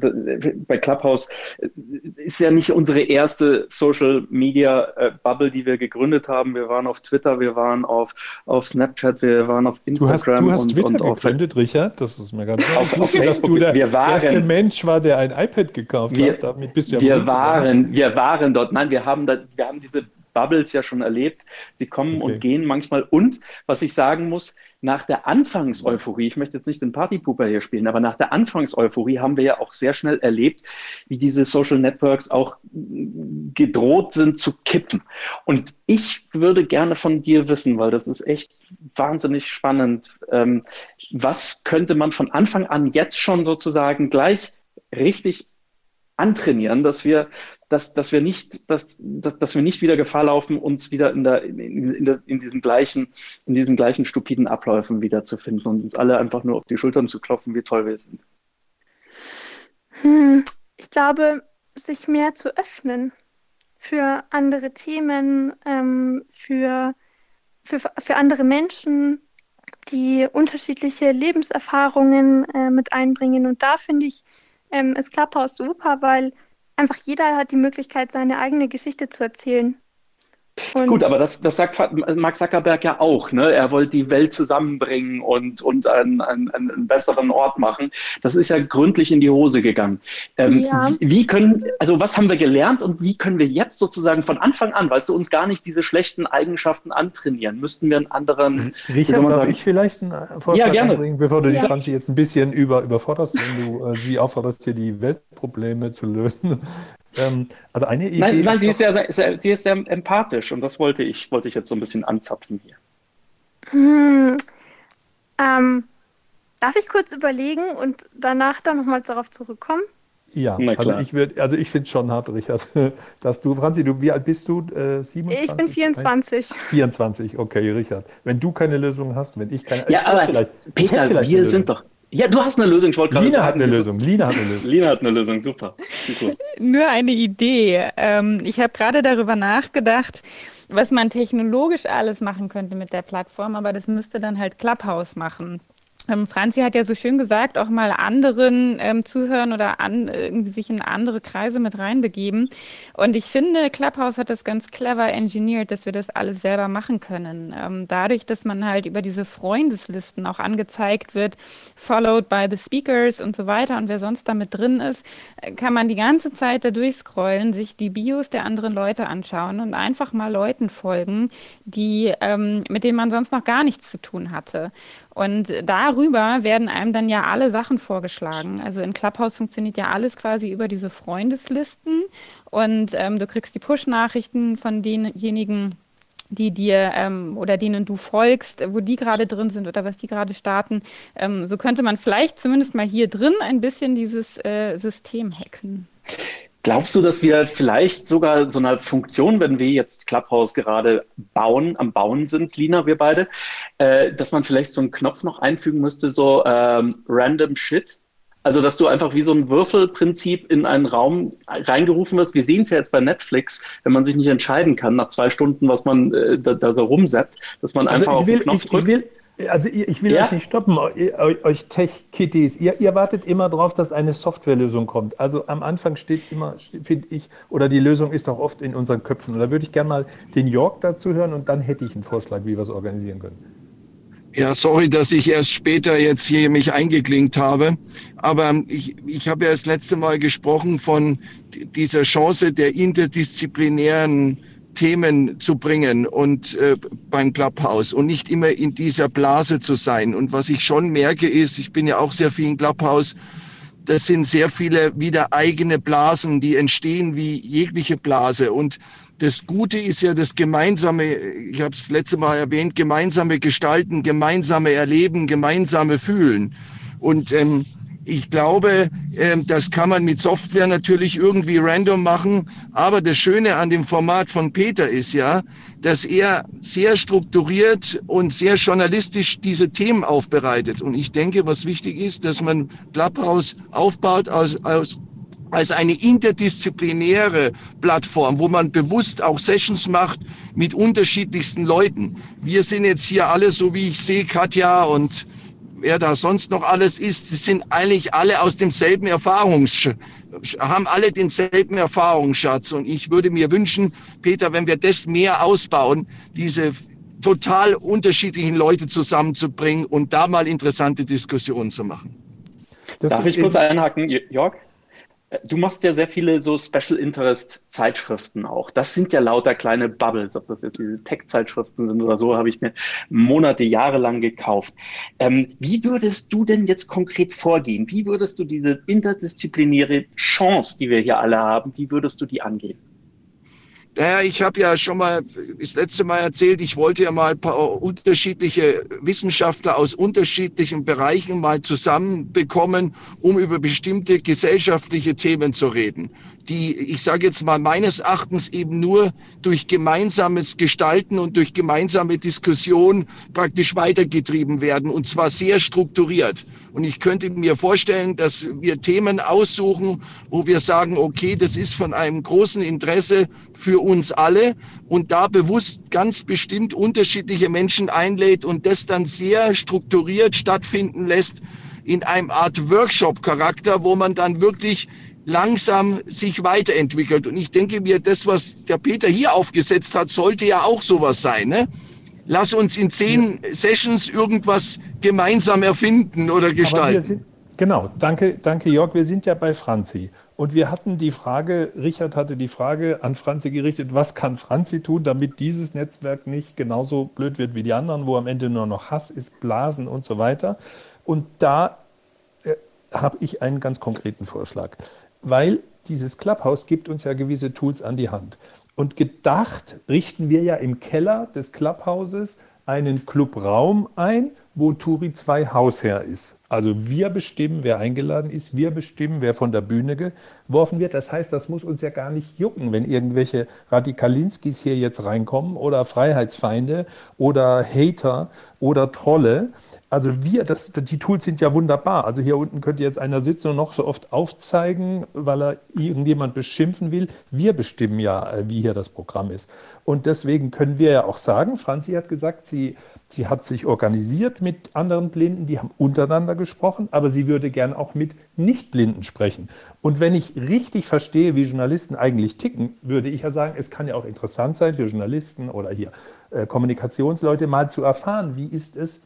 bei Clubhouse äh, ist ja nicht unsere erste Social Media äh, Bubble, die wir gegründet haben. Wir waren auf Twitter, wir waren auf, auf Snapchat, wir waren auf Instagram. Du hast, du hast und, Twitter und gegründet, Richard. Das ist mir ganz auf, auf Facebook. Dass du der wir waren, erste Mensch war, der ein iPad gekauft wir, hat. Damit bist du ja wir waren, wir waren dort. Nein, wir haben da, wir haben diese Bubbles ja schon erlebt. Sie kommen okay. und gehen manchmal. Und was ich sagen muss, nach der Anfangseuphorie, ich möchte jetzt nicht den Partypooper hier spielen, aber nach der Anfangseuphorie haben wir ja auch sehr schnell erlebt, wie diese Social Networks auch gedroht sind zu kippen. Und ich würde gerne von dir wissen, weil das ist echt wahnsinnig spannend. Ähm, was könnte man von Anfang an jetzt schon sozusagen gleich richtig antrainieren, dass wir dass, dass wir nicht, dass, dass, dass wir nicht wieder Gefahr laufen, uns wieder in, der, in, in, in, diesen gleichen, in diesen gleichen stupiden Abläufen wiederzufinden und uns alle einfach nur auf die Schultern zu klopfen, wie toll wir sind. Hm, ich glaube, sich mehr zu öffnen für andere Themen, ähm, für, für, für andere Menschen, die unterschiedliche Lebenserfahrungen äh, mit einbringen. Und da finde ich, ähm, ist Clubhouse super, weil einfach jeder hat die Möglichkeit, seine eigene Geschichte zu erzählen. Und Gut, aber das, das sagt Mark Zuckerberg ja auch. Ne? Er wollte die Welt zusammenbringen und, und einen, einen, einen besseren Ort machen. Das ist ja gründlich in die Hose gegangen. Ähm, ja. wie, können, also was haben wir gelernt und wie können wir jetzt sozusagen von Anfang an, weißt du, uns gar nicht diese schlechten Eigenschaften antrainieren? Müssten wir einen anderen. Richard, darf sagen? ich vielleicht einen Vorschlag ja, gerne. anbringen, bevor du ja. die Franzi jetzt ein bisschen über, überforderst, wenn du äh, sie aufforderst, hier die Weltprobleme zu lösen? Ähm, also eine Idee. Nein, nein ist sie, ist sehr, sehr, sie ist sehr empathisch und das wollte ich, wollte ich jetzt so ein bisschen anzapfen hier. Hm, ähm, darf ich kurz überlegen und danach dann nochmals darauf zurückkommen? Ja, also ich würde, also ich finde es schon hart, Richard, dass du, Franzi, du, wie alt bist du? Äh, 27? Ich bin 24. 24, okay, Richard. Wenn du keine Lösung hast, wenn ich keine, ja, ich aber vielleicht, Peter, wir sind doch, ja, du hast eine Lösung. Ich wollte Lina hat eine Lösung. Lina hat eine Lösung. Lina hat eine Lösung. Super. Nur eine Idee. Ähm, ich habe gerade darüber nachgedacht, was man technologisch alles machen könnte mit der Plattform, aber das müsste dann halt Clubhouse machen. Ähm, Franzi hat ja so schön gesagt, auch mal anderen ähm, zuhören oder an, irgendwie sich in andere Kreise mit reinbegeben. Und ich finde, Clubhouse hat das ganz clever engineert, dass wir das alles selber machen können. Ähm, dadurch, dass man halt über diese Freundeslisten auch angezeigt wird, followed by the speakers und so weiter und wer sonst damit drin ist, äh, kann man die ganze Zeit da durchscrollen, sich die Bios der anderen Leute anschauen und einfach mal Leuten folgen, die, ähm, mit denen man sonst noch gar nichts zu tun hatte. Und darüber werden einem dann ja alle Sachen vorgeschlagen. Also in Clubhouse funktioniert ja alles quasi über diese Freundeslisten und ähm, du kriegst die Push-Nachrichten von denjenigen, die dir ähm, oder denen du folgst, wo die gerade drin sind oder was die gerade starten. Ähm, so könnte man vielleicht zumindest mal hier drin ein bisschen dieses äh, System hacken. Glaubst du, dass wir vielleicht sogar so eine Funktion, wenn wir jetzt Clubhouse gerade bauen, am Bauen sind, Lina, wir beide, äh, dass man vielleicht so einen Knopf noch einfügen müsste, so ähm, random shit? Also, dass du einfach wie so ein Würfelprinzip in einen Raum reingerufen wirst. Wir sehen es ja jetzt bei Netflix, wenn man sich nicht entscheiden kann, nach zwei Stunden, was man äh, da, da, so rumsetzt, dass man also einfach will, auf den Knopf ich, drückt. Ich will, also ich will ja? euch nicht stoppen, euch Tech-Kitties. Ihr, ihr, wartet immer darauf, dass eine Softwarelösung kommt. Also am Anfang steht immer, finde ich, oder die Lösung ist auch oft in unseren Köpfen. Und da würde ich gerne mal den Jörg dazu hören und dann hätte ich einen Vorschlag, wie wir es organisieren können. Ja, sorry, dass ich erst später jetzt hier mich eingeklinkt habe. Aber ich, ich habe ja das letzte Mal gesprochen von dieser Chance der interdisziplinären Themen zu bringen und äh, beim Clubhouse und nicht immer in dieser Blase zu sein. Und was ich schon merke ist, ich bin ja auch sehr viel in Clubhouse, das sind sehr viele wieder eigene Blasen, die entstehen wie jegliche Blase. Und das Gute ist ja das gemeinsame, ich habe es letzte Mal erwähnt, gemeinsame Gestalten, gemeinsame Erleben, gemeinsame Fühlen. Und ähm, Ich glaube, ähm, das kann man mit Software natürlich irgendwie random machen. Aber das Schöne an dem Format von Peter ist ja, dass er sehr strukturiert und sehr journalistisch diese Themen aufbereitet. Und ich denke, was wichtig ist, dass man Clubhouse aufbaut aus, aus als eine interdisziplinäre Plattform, wo man bewusst auch Sessions macht mit unterschiedlichsten Leuten. Wir sind jetzt hier alle, so wie ich sehe, Katja und wer da sonst noch alles ist, die sind eigentlich alle aus demselben Erfahrungs haben alle denselben Erfahrungsschatz. Und ich würde mir wünschen, Peter, wenn wir das mehr ausbauen, diese total unterschiedlichen Leute zusammenzubringen und da mal interessante Diskussionen zu machen. Das Darf ich kurz einhaken, Jörg? Du machst ja sehr viele so Special Interest Zeitschriften auch. Das sind ja lauter kleine Bubbles, ob das jetzt diese Tech-Zeitschriften sind oder so, habe ich mir Monate, Jahre lang gekauft. Ähm, wie würdest du denn jetzt konkret vorgehen? Wie würdest du diese interdisziplinäre Chance, die wir hier alle haben, wie würdest du die angehen? Naja, ich habe ja schon mal das letzte Mal erzählt, ich wollte ja mal ein paar unterschiedliche Wissenschaftler aus unterschiedlichen Bereichen mal zusammenbekommen, um über bestimmte gesellschaftliche Themen zu reden die, ich sage jetzt mal, meines Erachtens eben nur durch gemeinsames Gestalten und durch gemeinsame Diskussion praktisch weitergetrieben werden und zwar sehr strukturiert. Und ich könnte mir vorstellen, dass wir Themen aussuchen, wo wir sagen, okay, das ist von einem großen Interesse für uns alle und da bewusst ganz bestimmt unterschiedliche Menschen einlädt und das dann sehr strukturiert stattfinden lässt in einem Art Workshop-Charakter, wo man dann wirklich langsam sich weiterentwickelt. Und ich denke mir, das, was der Peter hier aufgesetzt hat, sollte ja auch sowas sein. Ne? Lass uns in zehn ja. Sessions irgendwas gemeinsam erfinden oder gestalten. Sind, genau, danke, danke Jörg. Wir sind ja bei Franzi. Und wir hatten die Frage, Richard hatte die Frage an Franzi gerichtet, was kann Franzi tun, damit dieses Netzwerk nicht genauso blöd wird wie die anderen, wo am Ende nur noch Hass ist, Blasen und so weiter. Und da äh, habe ich einen ganz konkreten Vorschlag weil dieses Clubhouse gibt uns ja gewisse Tools an die Hand. Und gedacht richten wir ja im Keller des Clubhouses einen Clubraum ein, wo Turi 2 Hausherr ist. Also wir bestimmen, wer eingeladen ist, wir bestimmen, wer von der Bühne geworfen wird. Das heißt, das muss uns ja gar nicht jucken, wenn irgendwelche Radikalinskis hier jetzt reinkommen oder Freiheitsfeinde oder Hater oder Trolle. Also wir, das, die Tools sind ja wunderbar. Also hier unten könnte jetzt einer sitzen und noch so oft aufzeigen, weil er irgendjemand beschimpfen will. Wir bestimmen ja, äh, wie hier das Programm ist. Und deswegen können wir ja auch sagen, Franzi hat gesagt, sie, sie hat sich organisiert mit anderen Blinden, die haben untereinander gesprochen, aber sie würde gern auch mit Nichtblinden sprechen. Und wenn ich richtig verstehe, wie Journalisten eigentlich ticken, würde ich ja sagen, es kann ja auch interessant sein für Journalisten oder hier äh, Kommunikationsleute mal zu erfahren, wie ist es,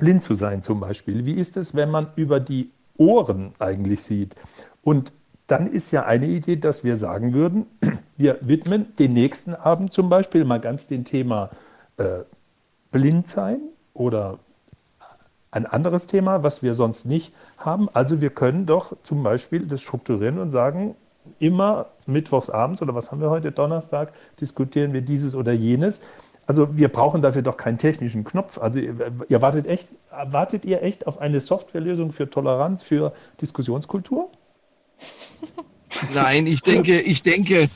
blind zu sein zum Beispiel? Wie ist es, wenn man über die Ohren eigentlich sieht? Und dann ist ja eine Idee, dass wir sagen würden, wir widmen den nächsten Abend zum Beispiel mal ganz dem Thema äh, Blindsein oder ein anderes Thema, was wir sonst nicht haben. Also wir können doch zum Beispiel das strukturieren und sagen, immer mittwochs abends oder was haben wir heute, Donnerstag, diskutieren wir dieses oder jenes. Also wir brauchen dafür doch keinen technischen Knopf. Also ihr wartet echt, wartet ihr echt auf eine Softwarelösung für Toleranz, für Diskussionskultur? Nein, ich denke, ich denke,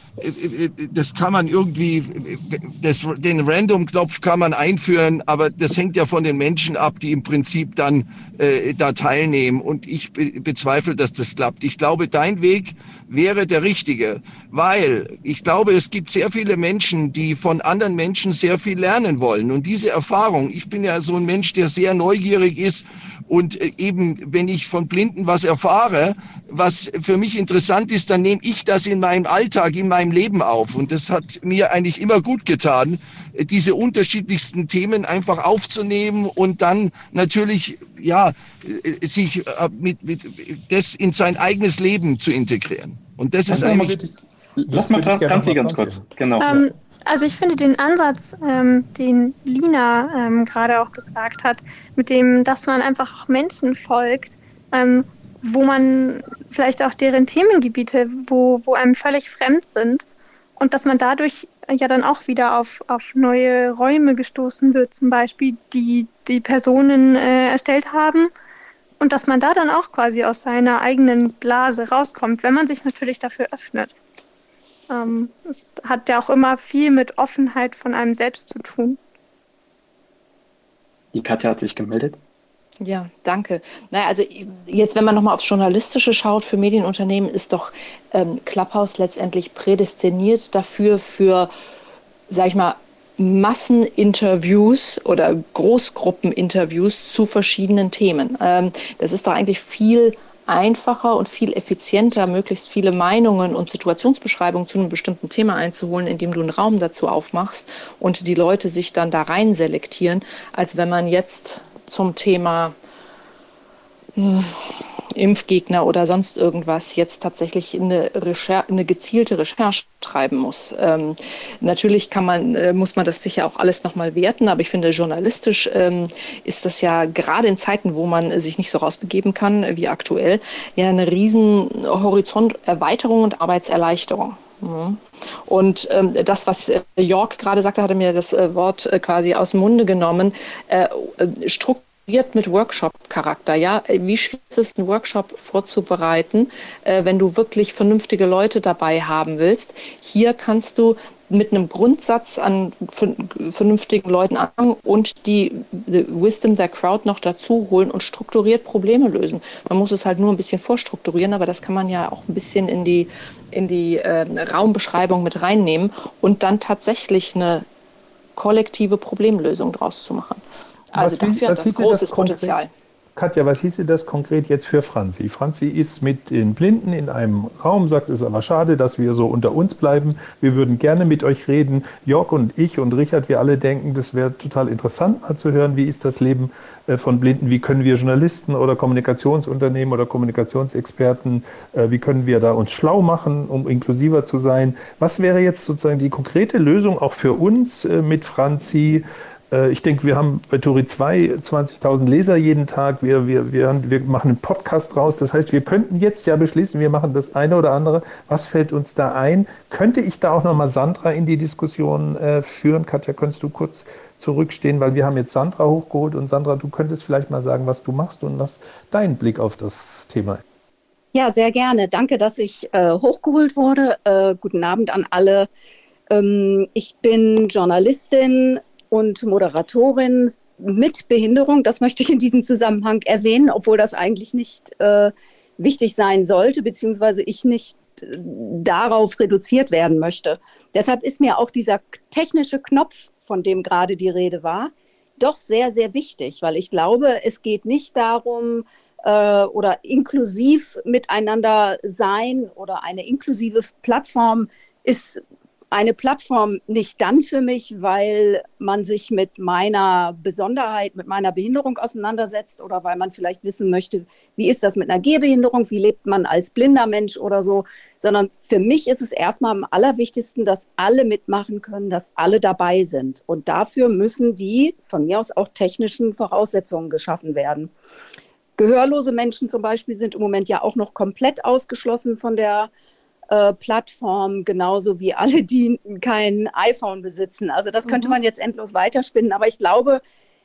das kann man irgendwie, das, den Random-Knopf kann man einführen, aber das hängt ja von den Menschen ab, die im Prinzip dann äh, da teilnehmen. Und ich be bezweifle, dass das klappt. Ich glaube, dein Weg wäre der richtige, weil ich glaube, es gibt sehr viele Menschen, die von anderen Menschen sehr viel lernen wollen. Und diese Erfahrung, ich bin ja so ein Mensch, der sehr neugierig ist und äh, eben, wenn ich von Blinden was erfahre, was für mich interessant ist, dann nehme ich das in meinem Alltag, in meinem Leben auf. Und das hat mir eigentlich immer gut getan, diese unterschiedlichsten Themen einfach aufzunehmen und dann natürlich, ja, sich äh, mit, mit das in sein eigenes Leben zu integrieren. Und das, das ist eigentlich. Lass mal Franzi ganz kurz. Genau. Ähm, also ich finde den Ansatz, ähm, den Lina ähm, gerade auch gesagt hat, mit dem, dass man einfach auch Menschen folgt, ähm, wo man vielleicht auch deren Themengebiete, wo, wo einem völlig fremd sind und dass man dadurch ja dann auch wieder auf, auf neue Räume gestoßen wird, zum Beispiel, die die Personen äh, erstellt haben Und dass man da dann auch quasi aus seiner eigenen Blase rauskommt, wenn man sich natürlich dafür öffnet. Ähm, es hat ja auch immer viel mit Offenheit von einem selbst zu tun. Die Katja hat sich gemeldet. Ja, danke. Naja, also jetzt, wenn man nochmal aufs Journalistische schaut für Medienunternehmen, ist doch ähm, Clubhouse letztendlich prädestiniert dafür, für, sag ich mal, Masseninterviews oder Großgruppeninterviews zu verschiedenen Themen. Ähm, das ist doch eigentlich viel einfacher und viel effizienter, möglichst viele Meinungen und Situationsbeschreibungen zu einem bestimmten Thema einzuholen, indem du einen Raum dazu aufmachst und die Leute sich dann da rein selektieren, als wenn man jetzt zum Thema hm, Impfgegner oder sonst irgendwas jetzt tatsächlich eine, Recher eine gezielte Recherche treiben muss. Ähm, natürlich kann man, äh, muss man das sicher auch alles nochmal werten, aber ich finde, journalistisch ähm, ist das ja gerade in Zeiten, wo man sich nicht so rausbegeben kann wie aktuell, ja eine riesen Horizonterweiterung und Arbeitserleichterung. Mhm. Und ähm, das, was äh, York gerade sagte, hatte mir das äh, Wort äh, quasi aus dem Munde genommen. Äh, äh strukturiert mit Workshop-Charakter. Ja, wie schwierig ist es, einen Workshop vorzubereiten, äh, wenn du wirklich vernünftige Leute dabei haben willst? Hier kannst du mit einem Grundsatz an vernünftigen Leuten anfangen und die, die Wisdom der Crowd noch dazu holen und strukturiert Probleme lösen. Man muss es halt nur ein bisschen vorstrukturieren, aber das kann man ja auch ein bisschen in die, in die äh, Raumbeschreibung mit reinnehmen und dann tatsächlich eine kollektive Problemlösung draus zu machen. Also was dafür hat das großes das Potenzial. Katja, was hieße das konkret jetzt für Franzi? Franzi ist mit den Blinden in einem Raum, sagt, es ist aber schade, dass wir so unter uns bleiben. Wir würden gerne mit euch reden. Jörg und ich und Richard, wir alle denken, das wäre total interessant mal zu hören, wie ist das Leben äh, von Blinden? Wie können wir Journalisten oder Kommunikationsunternehmen oder Kommunikationsexperten, äh, wie können wir da uns schlau machen, um inklusiver zu sein? Was wäre jetzt sozusagen die konkrete Lösung auch für uns äh, mit Franzi? Äh, ich denke, wir haben bei Tori 2 20.000 Leser jeden Tag. Wir, wir, wir, wir machen einen Podcast raus. Das heißt, wir könnten jetzt ja beschließen, wir machen das eine oder andere. Was fällt uns da ein? Könnte ich da auch nochmal Sandra in die Diskussion äh, führen? Katja, könntest du kurz zurückstehen, weil wir haben jetzt Sandra hochgeholt und Sandra, du könntest vielleicht mal sagen, was du machst und was dein Blick auf das Thema ist. Ja, sehr gerne. Danke, dass ich äh, hochgeholt wurde. Äh, guten Abend an alle. Ähm, ich bin Journalistin, und Moderatorin mit Behinderung. Das möchte ich in diesem Zusammenhang erwähnen, obwohl das eigentlich nicht äh, wichtig sein sollte, beziehungsweise ich nicht äh, darauf reduziert werden möchte. Deshalb ist mir auch dieser technische Knopf, von dem gerade die Rede war, doch sehr, sehr wichtig, weil ich glaube, es geht nicht darum, äh, oder inklusiv miteinander sein oder eine inklusive Plattform ist eine Plattform nicht dann für mich, weil man sich mit meiner Besonderheit, mit meiner Behinderung auseinandersetzt oder weil man vielleicht wissen möchte, wie ist das mit einer Gehbehinderung, wie lebt man als blinder Mensch oder so, sondern für mich ist es erstmal am allerwichtigsten, dass alle mitmachen können, dass alle dabei sind. Und dafür müssen die von mir aus auch technischen Voraussetzungen geschaffen werden. Gehörlose Menschen zum Beispiel sind im Moment ja auch noch komplett ausgeschlossen von der äh, Plattform, genauso wie alle, die kein iPhone besitzen. Also das könnte mhm. man jetzt endlos weiterspinnen. Aber ich glaube,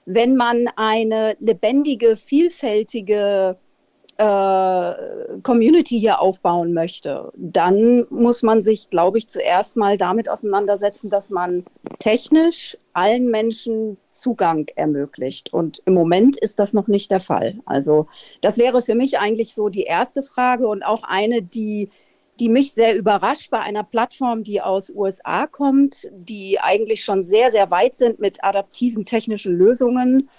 wenn man eine lebendige, vielfältige äh, Community hier aufbauen möchte, dann muss man sich, glaube ich, zuerst mal damit auseinandersetzen, dass man technisch allen Menschen Zugang ermöglicht. Und im Moment ist das noch nicht der Fall. Also das wäre für mich eigentlich so die erste Frage und auch eine, die die mich sehr überrascht bei einer Plattform, die aus USA kommt, die eigentlich schon sehr, sehr weit sind mit adaptiven technischen Lösungen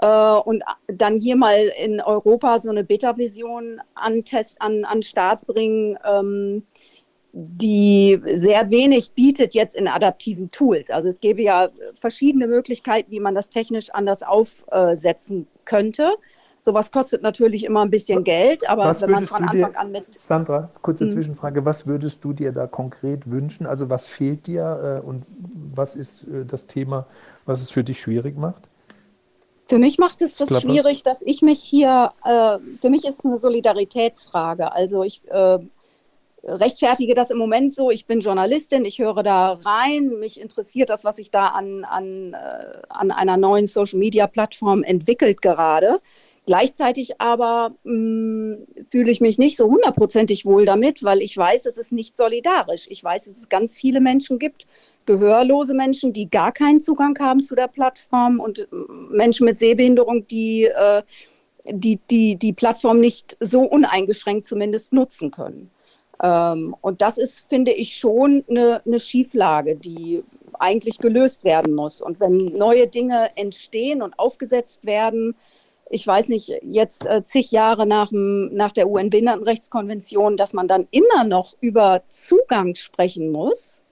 äh, und dann hier mal in Europa so eine Beta-Vision an, an, an Start bringen, ähm, die sehr wenig bietet jetzt in adaptiven Tools. Also es gäbe ja verschiedene Möglichkeiten, wie man das technisch anders aufsetzen könnte. Sowas kostet natürlich immer ein bisschen Geld, aber was wenn man von Anfang dir, an mit. Sandra, kurze hm. Zwischenfrage. Was würdest du dir da konkret wünschen? Also, was fehlt dir äh, und was ist äh, das Thema, was es für dich schwierig macht? Für mich macht es das schwierig, dass ich mich hier, äh, für mich ist es eine Solidaritätsfrage. Also ich äh, rechtfertige das im Moment so, ich bin Journalistin, ich höre da rein, mich interessiert das, was sich da an, an, äh, an einer neuen Social-Media-Plattform entwickelt gerade. Gleichzeitig aber mh, fühle ich mich nicht so hundertprozentig wohl damit, weil ich weiß, es ist nicht solidarisch. Ich weiß, dass es ganz viele Menschen gibt, gehörlose Menschen, die gar keinen Zugang haben zu der Plattform und Menschen mit Sehbehinderung, die äh, die, die die Plattform nicht so uneingeschränkt zumindest nutzen können. Ähm, und das ist, finde ich, schon eine, eine Schieflage, die eigentlich gelöst werden muss. Und wenn neue Dinge entstehen und aufgesetzt werden, ich weiß nicht, jetzt äh, zig Jahre nach, nach der UN-Behindertenrechtskonvention, dass man dann immer noch über Zugang sprechen muss,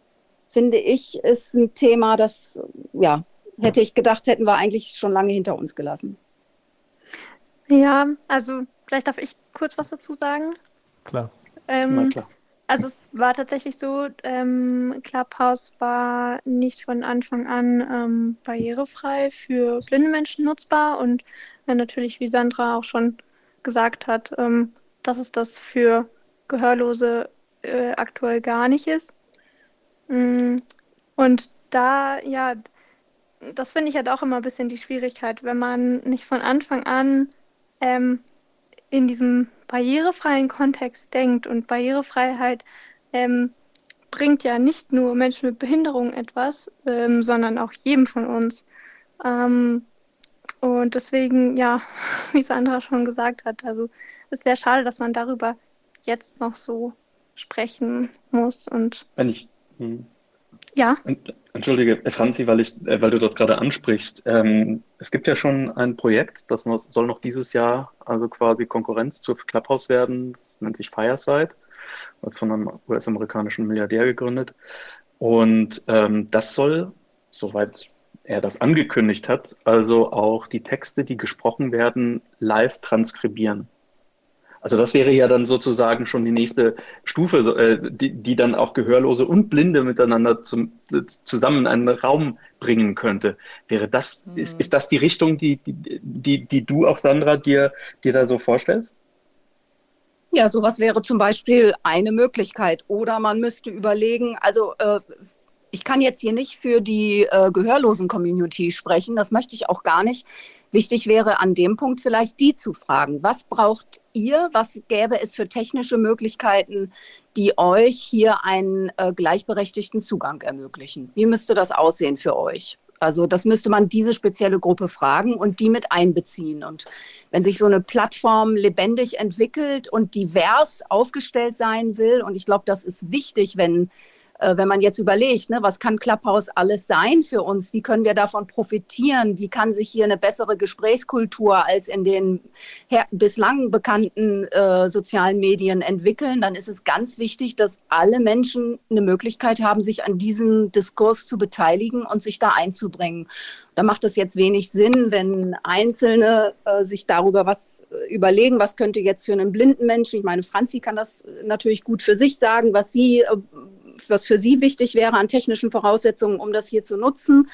finde ich, ist ein Thema, das, ja, hätte ich gedacht, hätten wir eigentlich schon lange hinter uns gelassen. Ja, also vielleicht darf ich kurz was dazu sagen. Klar. Ähm, klar. Also es war tatsächlich so, ähm, Clubhouse war nicht von Anfang an ähm, barrierefrei für blinde Menschen nutzbar und äh, natürlich, wie Sandra auch schon gesagt hat, ähm, dass es das für Gehörlose äh, aktuell gar nicht ist. Mm, und da, ja, das finde ich halt auch immer ein bisschen die Schwierigkeit, wenn man nicht von Anfang an ähm, in diesem barrierefreien Kontext denkt. Und Barrierefreiheit ähm, bringt ja nicht nur Menschen mit Behinderung etwas, ähm, sondern auch jedem von uns. Ähm, und deswegen, ja, wie Sandra schon gesagt hat, also ist sehr schade, dass man darüber jetzt noch so sprechen muss. Und wenn ich hm. Ja. Entschuldige, Franzi, weil, ich, äh, weil du das gerade ansprichst. Ähm, es gibt ja schon ein Projekt, das soll noch dieses Jahr also quasi Konkurrenz zu Clubhouse werden. Das nennt sich Fireside, wird von einem US-amerikanischen Milliardär gegründet. Und ähm, das soll, soweit er das angekündigt hat, also auch die Texte, die gesprochen werden, live transkribieren. Also das wäre ja dann sozusagen schon die nächste Stufe, äh, die, die dann auch Gehörlose und Blinde miteinander zum, zusammen in einen Raum bringen könnte. Wäre das, mhm. ist, ist das die Richtung, die, die, die, die du auch, Sandra, dir, dir da so vorstellst? Ja, sowas wäre zum Beispiel eine Möglichkeit. Oder man müsste überlegen, also äh, ich kann jetzt hier nicht für die äh, Gehörlosen-Community sprechen, das möchte ich auch gar nicht. Wichtig wäre an dem Punkt vielleicht die zu fragen, was braucht ihr, was gäbe es für technische Möglichkeiten, die euch hier einen äh, gleichberechtigten Zugang ermöglichen? Wie müsste das aussehen für euch? Also das müsste man diese spezielle Gruppe fragen und die mit einbeziehen. Und wenn sich so eine Plattform lebendig entwickelt und divers aufgestellt sein will, und ich glaube, das ist wichtig, wenn äh, wenn man jetzt überlegt, ne, was kann Clubhouse alles sein für uns? Wie können wir davon profitieren? Wie kann sich hier eine bessere Gesprächskultur als in den bislang bekannten äh, sozialen Medien entwickeln? Dann ist es ganz wichtig, dass alle Menschen eine Möglichkeit haben, sich an diesem Diskurs zu beteiligen und sich da einzubringen. Da macht es jetzt wenig Sinn, wenn Einzelne äh, sich darüber was äh, überlegen, was könnte jetzt für einen blinden Menschen, ich meine, Franzi kann das natürlich gut für sich sagen, was sie äh, was für sie wichtig wäre an technischen Voraussetzungen, um das hier zu nutzen.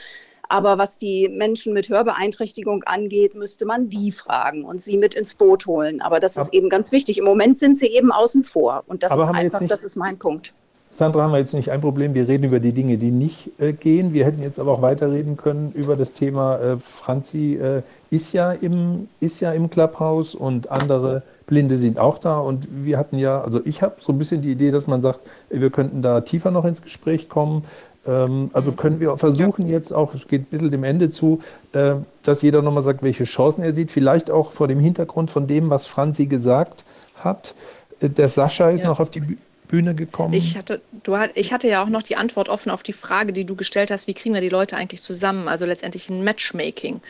Aber was die Menschen mit Hörbeeinträchtigung angeht, müsste man die fragen und sie mit ins Boot holen. Aber das ist aber, eben ganz wichtig. Im Moment sind sie eben außen vor. Und das ist einfach, nicht, das ist mein Punkt. Sandra, haben wir jetzt nicht ein Problem. Wir reden über die Dinge, die nicht äh, gehen. Wir hätten jetzt aber auch weiterreden können über das Thema, äh, Franzi äh, ist, ja im, ist ja im Clubhouse und andere Blinde sind auch da. Und wir hatten ja, also ich habe so ein bisschen die Idee, dass man sagt, wir könnten da tiefer noch ins Gespräch kommen. Ähm, also mhm. können wir versuchen jetzt auch, es geht ein bisschen dem Ende zu, äh, dass jeder nochmal sagt, welche Chancen er sieht. Vielleicht auch vor dem Hintergrund von dem, was Franzi gesagt hat. Äh, der Sascha ist ja. noch auf die Bühne gekommen. Ich hatte, du, ich hatte ja auch noch die Antwort offen auf die Frage, die du gestellt hast, wie kriegen wir die Leute eigentlich zusammen? Also letztendlich ein Matchmaking.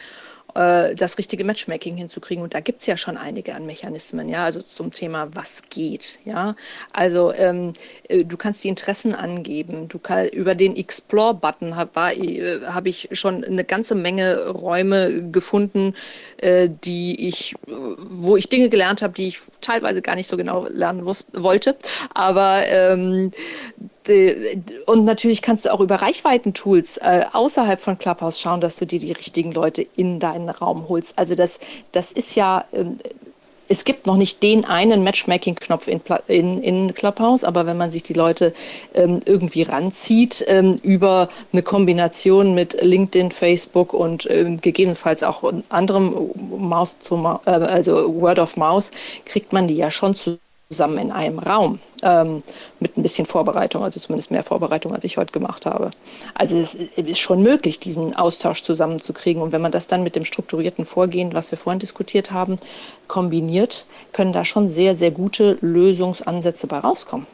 Äh, das richtige Matchmaking hinzukriegen. Und da gibt es ja schon einige an Mechanismen, ja, also zum Thema, was geht, ja. Also ähm, äh, du kannst die Interessen angeben. Du kann, über den Explore-Button habe äh, hab ich schon eine ganze Menge Räume gefunden, äh, die ich, wo ich Dinge gelernt habe, die ich teilweise gar nicht so genau lernen wusste, wollte. Aber ähm, und natürlich kannst du auch über Reichweiten-Tools äh, außerhalb von Clubhouse schauen, dass du dir die richtigen Leute in deinen Raum holst. Also das, das ist ja, ähm, es gibt noch nicht den einen Matchmaking-Knopf in, in, in, Clubhouse, aber wenn man sich die Leute ähm, irgendwie ranzieht ähm, über eine Kombination mit LinkedIn, Facebook und gegebenenfalls auch anderem Maus zu, äh, also Word of Mouse, kriegt man die ja schon zu zusammen in einem Raum ähm, mit ein bisschen Vorbereitung, also zumindest mehr Vorbereitung, als ich heute gemacht habe. Also es ist schon möglich, diesen Austausch zusammenzukriegen. Und wenn man das dann mit dem strukturierten Vorgehen, was wir vorhin diskutiert haben, kombiniert, können da schon sehr, sehr gute Lösungsansätze bei rauskommen.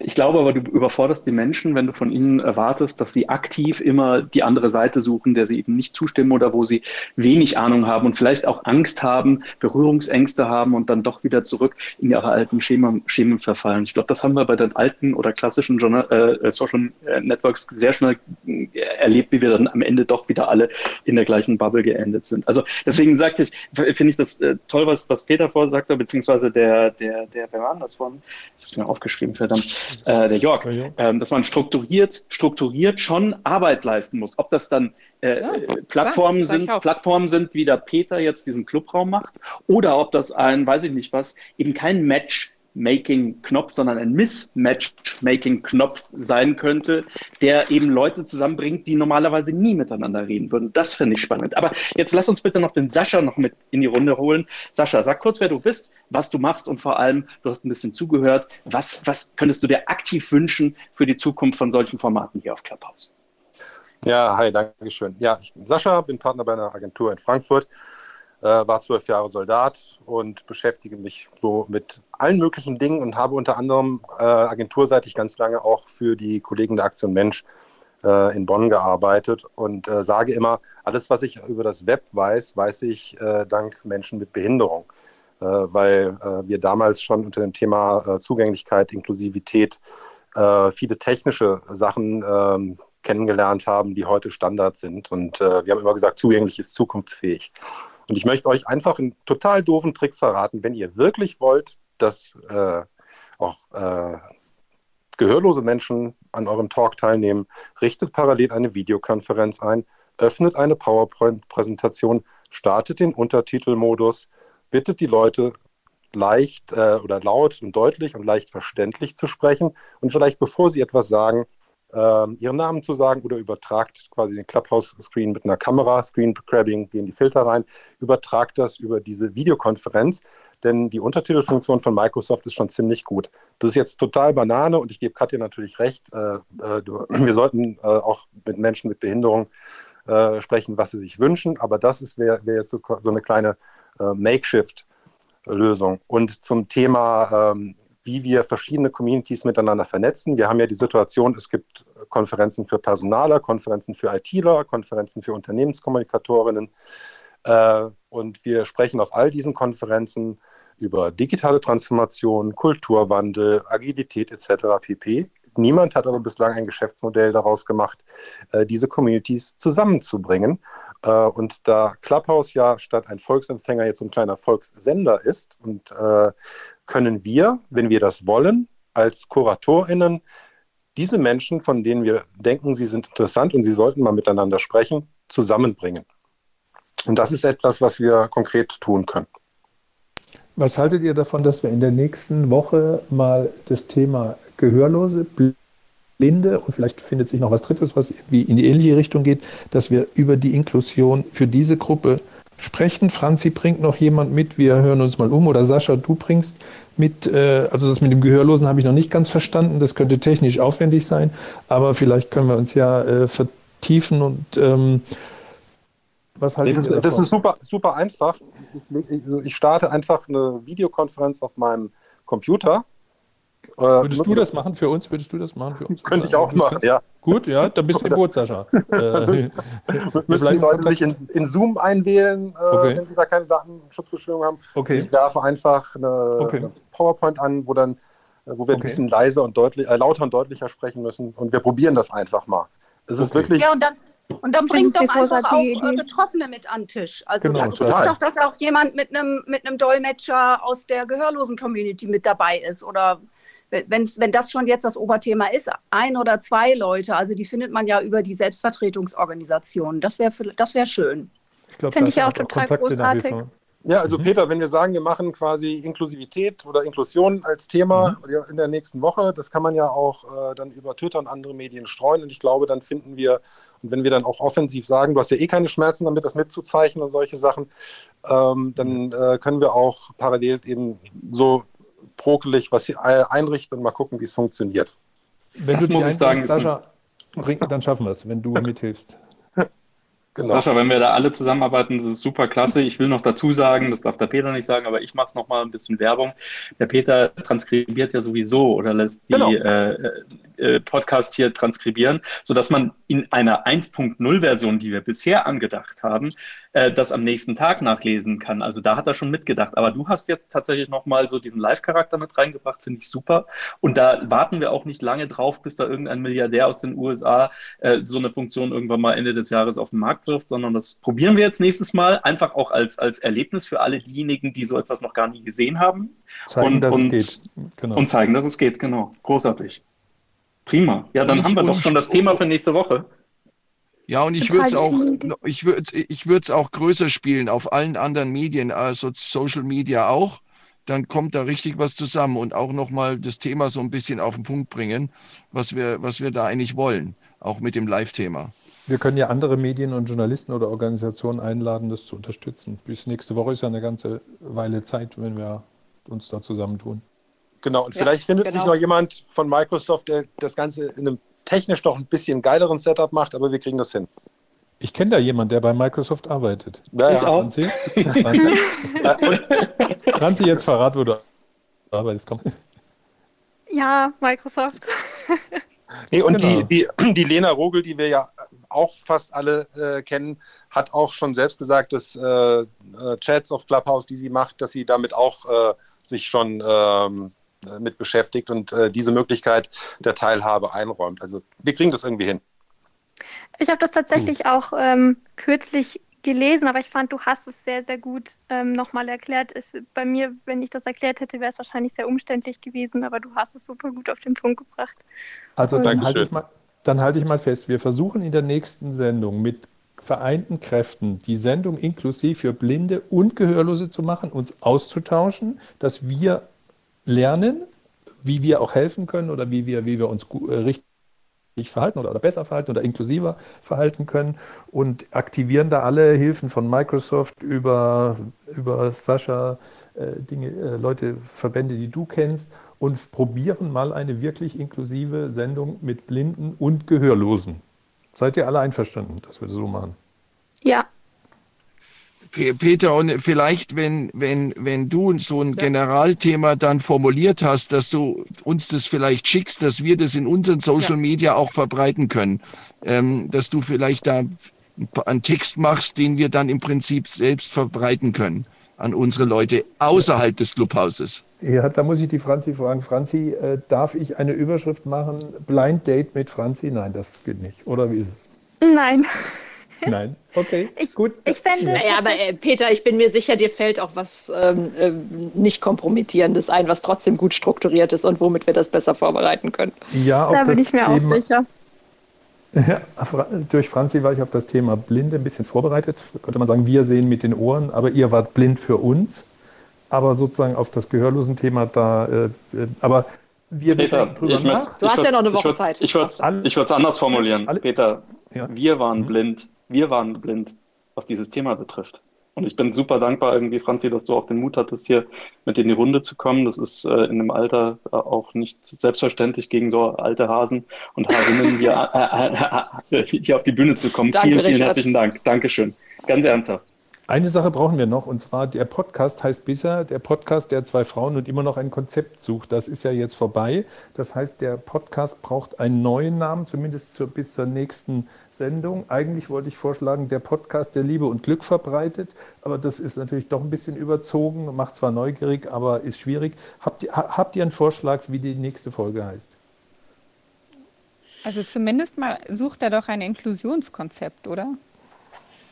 Ich glaube aber, du überforderst die Menschen, wenn du von ihnen erwartest, dass sie aktiv immer die andere Seite suchen, der sie eben nicht zustimmen oder wo sie wenig Ahnung haben und vielleicht auch Angst haben, Berührungsängste haben und dann doch wieder zurück in ihre alten Schemen, Schemen verfallen. Ich glaube, das haben wir bei den alten oder klassischen Journal, äh, Social Networks sehr schnell äh, erlebt, wie wir dann am Ende doch wieder alle in der gleichen Bubble geendet sind. Also deswegen sagte ich, finde ich das äh, toll, was, was Peter vorher sagte, beziehungsweise der, der, der, wer war das von? Ich habe es mir aufgeschrieben, verdammt äh, der Jörg, ähm, dass man strukturiert, strukturiert schon Arbeit leisten muss. Ob das dann äh, ja, Plattformen klar, sind, Plattformen sind, wie der Peter jetzt diesen Clubraum macht, oder ob das ein, weiß ich nicht was, eben kein Match Making-Knopf, sondern ein Mismatch-Making-Knopf sein könnte, der eben Leute zusammenbringt, die normalerweise nie miteinander reden würden. Das finde ich spannend. Aber jetzt lass uns bitte noch den Sascha noch mit in die Runde holen. Sascha, sag kurz, wer du bist, was du machst und vor allem, du hast ein bisschen zugehört, was, was könntest du dir aktiv wünschen für die Zukunft von solchen Formaten hier auf Clubhouse? Ja, hi, danke schön. Ja, ich bin Sascha, bin Partner bei einer Agentur in Frankfurt war zwölf Jahre Soldat und beschäftige mich so mit allen möglichen Dingen und habe unter anderem äh, agenturseitig ganz lange auch für die Kollegen der Aktion Mensch äh, in Bonn gearbeitet und äh, sage immer, alles, was ich über das Web weiß, weiß ich äh, dank Menschen mit Behinderung, äh, weil wir damals schon unter dem Thema Zugänglichkeit, Inklusivität viele technische Sachen ähm, kennengelernt haben, die heute Standard sind. Und wir haben immer gesagt, zugänglich ist zukunftsfähig. Und ich möchte euch einfach einen total doofen Trick verraten, wenn ihr wirklich wollt, dass äh, auch äh, gehörlose Menschen an eurem Talk teilnehmen, richtet parallel eine Videokonferenz ein, öffnet eine PowerPoint-Präsentation, startet den Untertitelmodus, bittet die Leute leicht äh, oder laut und deutlich und leicht verständlich zu sprechen. Und vielleicht bevor sie etwas sagen, ihren Namen zu sagen oder übertragt quasi den Clubhouse-Screen mit einer Kamera, Screen-Grabbing, gehen die Filter rein, übertragt das über diese Videokonferenz, denn die Untertitelfunktion von Microsoft ist schon ziemlich gut. Das ist jetzt total Banane und ich gebe Katja natürlich recht. Äh, äh, wir sollten äh, auch mit Menschen mit Behinderung äh, sprechen, was sie sich wünschen, aber das wäre wär jetzt so, so, eine kleine äh, Makeshift-Lösung. Und zum Thema ähm, wie wir verschiedene Communities miteinander vernetzen. Wir haben ja die Situation, es gibt Konferenzen für Personaler, Konferenzen für ITler, Konferenzen für Unternehmenskommunikatorinnen. Äh, und wir sprechen auf all diesen Konferenzen über digitale Transformation, Kulturwandel, Agilität etc. pp. Niemand hat aber bislang ein Geschäftsmodell daraus gemacht, äh, diese Communities zusammenzubringen. Äh, und da Clubhouse ja statt ein Volksempfänger jetzt so ein kleiner Volkssender ist und können wir, wenn wir das wollen, als KuratorInnen diese Menschen, von denen wir denken, sie sind interessant und sie sollten mal miteinander sprechen, zusammenbringen. Und das ist etwas, was wir konkret tun können. Was haltet ihr davon, dass wir in der nächsten Woche mal das Thema Gehörlose, Blinde und vielleicht findet sich noch was Drittes, was irgendwie in die ähnliche Richtung geht, dass wir über die Inklusion für diese Gruppe sprechen. Franzi bringt noch jemand mit, wir hören uns mal um. Oder Sascha, du bringst mit, äh, also das mit dem Gehörlosen habe ich noch nicht ganz verstanden. Das könnte technisch aufwendig sein, aber vielleicht können wir uns ja äh, vertiefen und ähm, was haltet das, ist, das ist super, super einfach. Ich, ich starte einfach eine Videokonferenz auf meinem Computer Würdest du das machen für uns? Würdest du das machen für uns? Könnte ich auch machen, ja. Gut, ja, dann bist du gut, Sascha. äh, müssen die Leute sich in, in Zoom einwählen, äh, okay. wenn sie da keine Datenschutzbeschwörung haben. Okay. Ich werfe einfach eine, okay. eine PowerPoint an, wo dann äh, wo wir okay. ein bisschen leiser und deutlich, äh, lauter und deutlicher sprechen müssen. Und wir probieren das einfach mal. Es ist wirklich. Ja, und dann, und dann bringt doch einfach auch äh, Betroffene mit an den Tisch. Also genau, total. doch, dass auch jemand mit einem mit einem Dolmetscher aus der Gehörlosen-Community mit dabei ist oder wenn's, wenn das schon jetzt das Oberthema ist, ein oder zwei Leute, also die findet man ja über die Selbstvertretungsorganisationen. Das wäre das wär schön. Finde ich auch total großartig. Ja, also mhm. Peter, wenn wir sagen, wir machen quasi Inklusivität oder Inklusion als Thema mhm. in der nächsten Woche, das kann man ja auch äh, dann über Twitter und andere Medien streuen. Und ich glaube, dann finden wir, und wenn wir dann auch offensiv sagen, du hast ja eh keine Schmerzen damit, das mitzuzeichnen und solche Sachen, ähm, dann äh, können wir auch parallel eben so brokelig was einrichten und mal gucken, wie es funktioniert. Wenn das du muss ich sagen, Sascha, dann schaffen wir es, wenn du mithilfst. Genau. Sascha, wenn wir da alle zusammenarbeiten, das ist super klasse. Ich will noch dazu sagen, das darf der Peter nicht sagen, aber ich mache es nochmal ein bisschen Werbung. Der Peter transkribiert ja sowieso oder lässt die genau. äh, äh, Podcast hier transkribieren, sodass man in einer 1.0-Version, die wir bisher angedacht haben, äh, das am nächsten Tag nachlesen kann. Also da hat er schon mitgedacht. Aber du hast jetzt tatsächlich nochmal so diesen Live-Charakter mit reingebracht, finde ich super. Und da warten wir auch nicht lange drauf, bis da irgendein Milliardär aus den USA äh, so eine Funktion irgendwann mal Ende des Jahres auf den Markt wirft, sondern das probieren wir jetzt nächstes Mal einfach auch als, als Erlebnis für alle diejenigen, die so etwas noch gar nie gesehen haben. Zeigen, und, dass und, es geht. Genau. Und zeigen, dass es geht, genau. Großartig. Prima. Ja, dann und haben wir doch schon das Thema für nächste Woche. Ja, und ich würde es auch, ich würde ich würde auch größer spielen auf allen anderen Medien, also Social Media auch. Dann kommt da richtig was zusammen und auch nochmal das Thema so ein bisschen auf den Punkt bringen, was wir, was wir da eigentlich wollen, auch mit dem Live-Thema. Wir können ja andere Medien und Journalisten oder Organisationen einladen, das zu unterstützen. Bis nächste Woche ist ja eine ganze Weile Zeit, wenn wir uns da zusammentun. Genau, und ja, vielleicht findet genau. sich noch jemand von Microsoft, der das Ganze in einem technisch doch ein bisschen geileren Setup macht, aber wir kriegen das hin. Ich kenne da jemanden, der bei Microsoft arbeitet. Ja, ich ja. auch. Franzi? Franzi? Franzi, jetzt verrat, wo du arbeitest. Komm. Ja, Microsoft. Nee, und genau. die, die, die Lena Rogel, die wir ja auch fast alle äh, kennen, hat auch schon selbst gesagt, dass äh, äh, Chats auf Clubhouse, die sie macht, dass sie damit auch äh, sich schon ähm, äh, mit beschäftigt und äh, diese Möglichkeit der Teilhabe einräumt. Also wir kriegen das irgendwie hin. Ich habe das tatsächlich hm. auch ähm, kürzlich gelesen, aber ich fand, du hast es sehr, sehr gut ähm, nochmal erklärt. Ist, bei mir, wenn ich das erklärt hätte, wäre es wahrscheinlich sehr umständlich gewesen, aber du hast es super gut auf den Punkt gebracht. Also dann halte, ich mal, dann halte ich mal fest, wir versuchen in der nächsten Sendung mit vereinten Kräften die Sendung inklusiv für Blinde und Gehörlose zu machen, uns auszutauschen, dass wir lernen, wie wir auch helfen können oder wie wir, wie wir uns äh, richtig verhalten oder, oder, besser verhalten oder inklusiver verhalten können und aktivieren da alle Hilfen von Microsoft über, über Sascha, äh, Dinge, äh, Leute, Verbände, die du kennst und probieren mal eine wirklich inklusive Sendung mit Blinden und Gehörlosen. Seid ihr alle einverstanden, dass wir das so machen? Ja, Peter, und vielleicht, wenn, wenn, wenn du so ein Generalthema dann formuliert hast, dass du uns das vielleicht schickst, dass wir das in unseren Social Media auch verbreiten können, ähm, dass du vielleicht da einen Text machst, den wir dann im Prinzip selbst verbreiten können an unsere Leute außerhalb des Clubhauses. Ja, da muss ich die Franzi fragen. Franzi, äh, darf ich eine Überschrift machen? Blind Date mit Franzi? Nein, das geht nicht. Oder wie ist es? Nein. Nein, okay, ich, gut. Ich fände. Ja, aber äh, Peter, ich bin mir sicher, dir fällt auch was ähm, äh, nicht kompromittierendes ein, was trotzdem gut strukturiert ist und womit wir das besser vorbereiten können. Ja, da bin ich mir Thema, auch sicher. Ja, durch Franzi war ich auf das Thema Blinde ein bisschen vorbereitet. Da könnte man sagen, wir sehen mit den Ohren, aber ihr wart blind für uns. Aber sozusagen auf das Gehörlosen-Thema da. Äh, äh aber wir Peter, drüber nach. Du hast ja noch eine Woche Zeit. Ich würde es anders formulieren. Alle, Peter, ja. wir waren mhm. blind wir waren blind, was dieses Thema betrifft. Und ich bin super dankbar irgendwie, Franzi, dass du auch den Mut hattest, hier mit in die Runde zu kommen. Das ist äh, in dem Alter äh, auch nicht selbstverständlich gegen so alte Hasen und Hasinnen hier, äh, äh, äh hier auf die Bühne zu kommen. Danke, vielen, vielen herzlichen Dank. Dankeschön. Ganz ernsthaft. Eine Sache brauchen wir noch, und zwar der Podcast heißt bisher der Podcast der zwei Frauen und immer noch ein Konzept sucht. Das ist ja jetzt vorbei. Das heißt, der Podcast braucht einen neuen Namen, zumindest zur, bis zur nächsten Sendung. Eigentlich wollte ich vorschlagen, der Podcast, der Liebe und Glück verbreitet, aber das ist natürlich doch ein bisschen überzogen, macht zwar neugierig, aber ist schwierig. Habt ihr, habt ihr einen Vorschlag, wie die nächste Folge heißt? Also zumindest mal sucht er doch ein Inklusionskonzept, oder?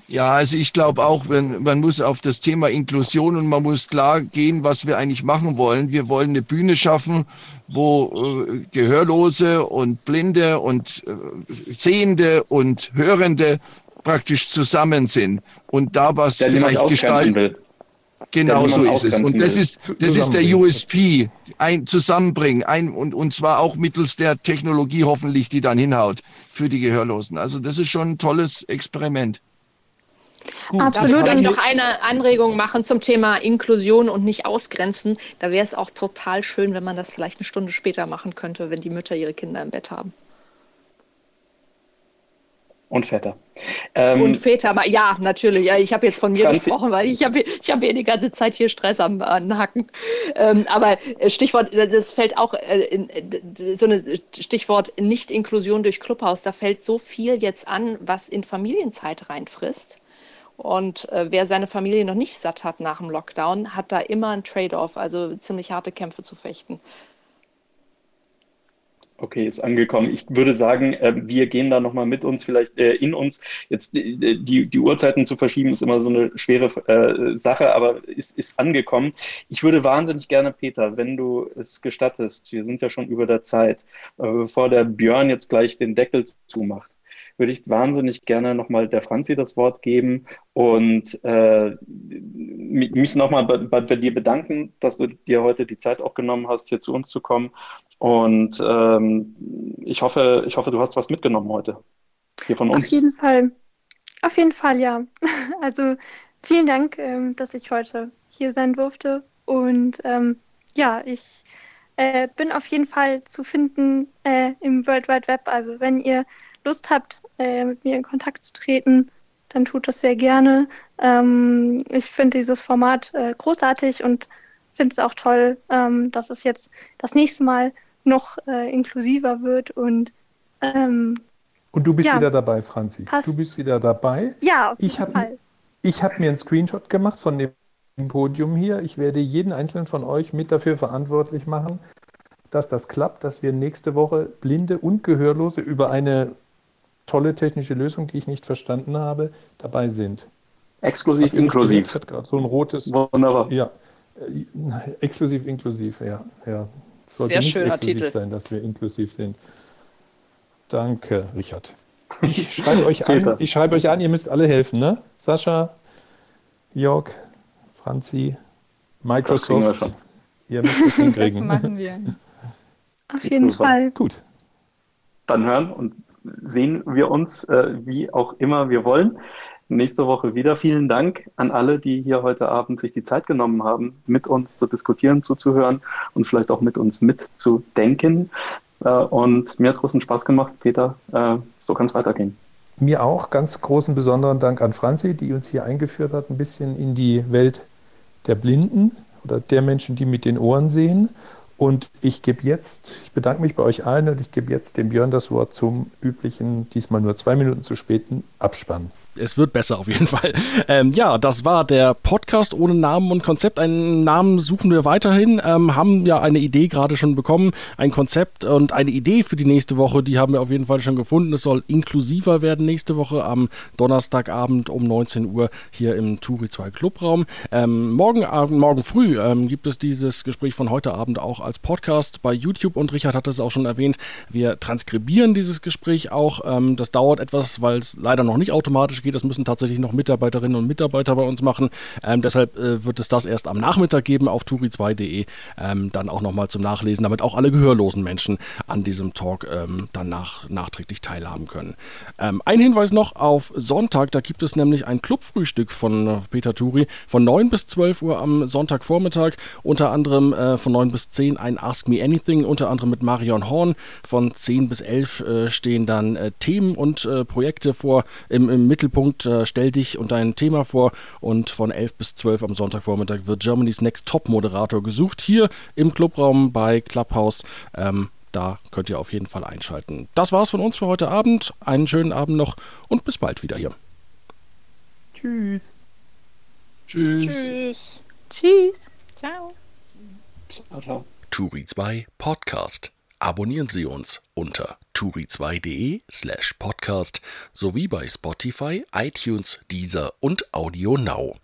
Ja, also ich glaube auch, wenn, man muss auf das Thema Inklusion und man muss klar gehen, was wir eigentlich machen wollen. Wir wollen eine Bühne schaffen, wo äh, Gehörlose und Blinde und äh, Sehende und Hörende praktisch zusammen sind und da was Der vielleicht gestalten will. Genau so ist es. Und das ist, das ist der USP, ein Zusammenbringen, ein, und, und zwar auch mittels der Technologie hoffentlich, die dann hinhaut für die Gehörlosen. Also das ist schon ein tolles Experiment. Gut, Absolut. Darf ich noch eine Anregung machen zum Thema Inklusion und nicht ausgrenzen? Da wäre es auch total schön, wenn man das vielleicht eine Stunde später machen könnte, wenn die Mütter ihre Kinder im Bett haben. Und Väter. Ähm, und Väter, ja, natürlich. Ja, ich habe jetzt von mir Franzi gesprochen, weil ich habe ich hab hier die ganze Zeit hier Stress am, am Hacken. Ähm, aber äh, Stichwort, das fällt auch, äh, in, äh, so ein Stichwort Nicht-Inklusion durch Clubhaus, da fällt so viel jetzt an, was in Familienzeit reinfrisst. Und äh, wer seine Familie noch nicht satt hat nach dem Lockdown, hat da immer ein Trade-off, also ziemlich harte Kämpfe zu fechten. Okay, ist angekommen. Ich würde sagen, äh, wir gehen da nochmal mit uns, vielleicht äh, in uns. Jetzt äh, die, die Uhrzeiten zu verschieben, ist immer so eine schwere Sache, aber ist, ist angekommen. Ich würde wahnsinnig gerne, Peter, wenn du es gestattest, wir sind ja schon über der Zeit, bevor der Björn jetzt gleich den Deckel zumacht, würde ich wahnsinnig gerne nochmal der Franzi das Wort geben und äh, mich nochmal bei, bei, dir bedanken, dass du dir heute die Zeit auch genommen hast, hier zu uns zu kommen. Und ähm, ich hoffe, ich hoffe, du hast was mitgenommen heute. Hier von uns. Auf jeden Fall. Auf jeden Fall, ja. Also vielen Dank, ähm, dass ich heute hier sein durfte. Und ähm, ja, ich äh, bin auf jeden Fall zu finden äh, im World Wide Web. Also wenn ihr Lust habt, äh, mit mir in Kontakt zu treten, dann tut das sehr gerne. Ähm, ich finde dieses Format äh, großartig und finde es auch toll, ähm, dass es jetzt das nächste Mal noch äh, inklusiver wird und ähm, und du bist ja, wieder dabei, Franzi. Passt. Du bist wieder dabei. Ja, auf jeden ich hab, Fall. Ich habe mir einen Screenshot gemacht von dem Podium hier. Ich werde jeden einzelnen von euch mit dafür verantwortlich machen, dass das klappt, dass wir nächste Woche Blinde und Gehörlose über eine tolle technische Lösung, die ich nicht verstanden habe, dabei sind. Exklusiv, inklusiv. Hat gerade so ein rotes. Wunderbar. Ja, äh, exklusiv, inklusiv, ja. ja. Sollte Sehr nicht exklusiv Titel. sein, dass wir inklusiv sind. Danke, Richard. Ich schreibe euch an, ich schreibe euch an, ihr müsst alle helfen, ne? Sascha, Jörg, Franzi, Microsoft. Ihr müsst es hinkriegen. Das machen wir. Auf jeden. Fall. Gut. Dann hören und sehen wir uns, äh, wie auch immer wir wollen. Nächste Woche wieder. Vielen Dank an alle, die hier heute Abend sich die Zeit genommen haben, mit uns zu diskutieren, zuzuhören und vielleicht auch mit uns mitzudenken. Äh, und mir hat es großen Spaß gemacht, Peter. Äh, so kann es weitergehen. Mir auch ganz großen besonderen Dank an Franzi, die uns hier eingeführt hat, ein bisschen in die Welt der Blinden oder der Menschen, die mit den Ohren sehen. Und ich gebe jetzt, ich bedanke mich bei euch allen und ich gebe jetzt dem Björn das Wort zum üblichen, diesmal nur zwei Minuten zu späten Abspann es wird besser auf jeden Fall. Ähm, ja, das war der Podcast ohne Namen und Konzept. Einen Namen suchen wir weiterhin, ähm, haben ja eine Idee gerade schon bekommen, ein Konzept und eine Idee für die nächste Woche, die haben wir auf jeden Fall schon gefunden. Es soll inklusiver werden nächste Woche am Donnerstagabend um 19 Uhr hier im Turi 2 Clubraum. Ähm, morgen, Abend, morgen früh ähm, gibt es dieses Gespräch von heute Abend auch als Podcast bei YouTube und Richard hat es auch schon erwähnt. Wir transkribieren dieses Gespräch auch. Ähm, das dauert etwas, weil es leider noch nicht automatisch geht. Das müssen tatsächlich noch Mitarbeiterinnen und Mitarbeiter bei uns machen. Ähm, deshalb äh, wird es das erst am Nachmittag geben auf turi2.de. Ähm, dann auch nochmal zum Nachlesen, damit auch alle gehörlosen Menschen an diesem Talk ähm, dann nach, nachträglich teilhaben können. Ähm, ein Hinweis noch auf Sonntag, da gibt es nämlich ein Clubfrühstück von äh, Peter Turi von 9 bis 12 Uhr am Sonntagvormittag. Unter anderem äh, von 9 bis 10 ein Ask Me Anything, unter anderem mit Marion Horn. Von 10 bis 11 äh, stehen dann äh, Themen und äh, Projekte vor im, im Mittelpunkt Mittelpunkt äh, Stell dich und dein Thema vor und von 11 bis 12 am Sonntagvormittag wird Germany's Next Top Moderator gesucht hier im Clubraum bei Clubhouse. Ähm, da könnt ihr auf jeden Fall einschalten. Das war's von uns für heute Abend. Einen schönen Abend noch und bis bald wieder hier. Tschüss. Tschüss. Tschüss. Tschüss. Ciao. Ciao, ciao. Turi 2 Podcast. Abonnieren Sie uns unter turi2.de slash podcast sowie bei Spotify, iTunes, Deezer und Audio Now.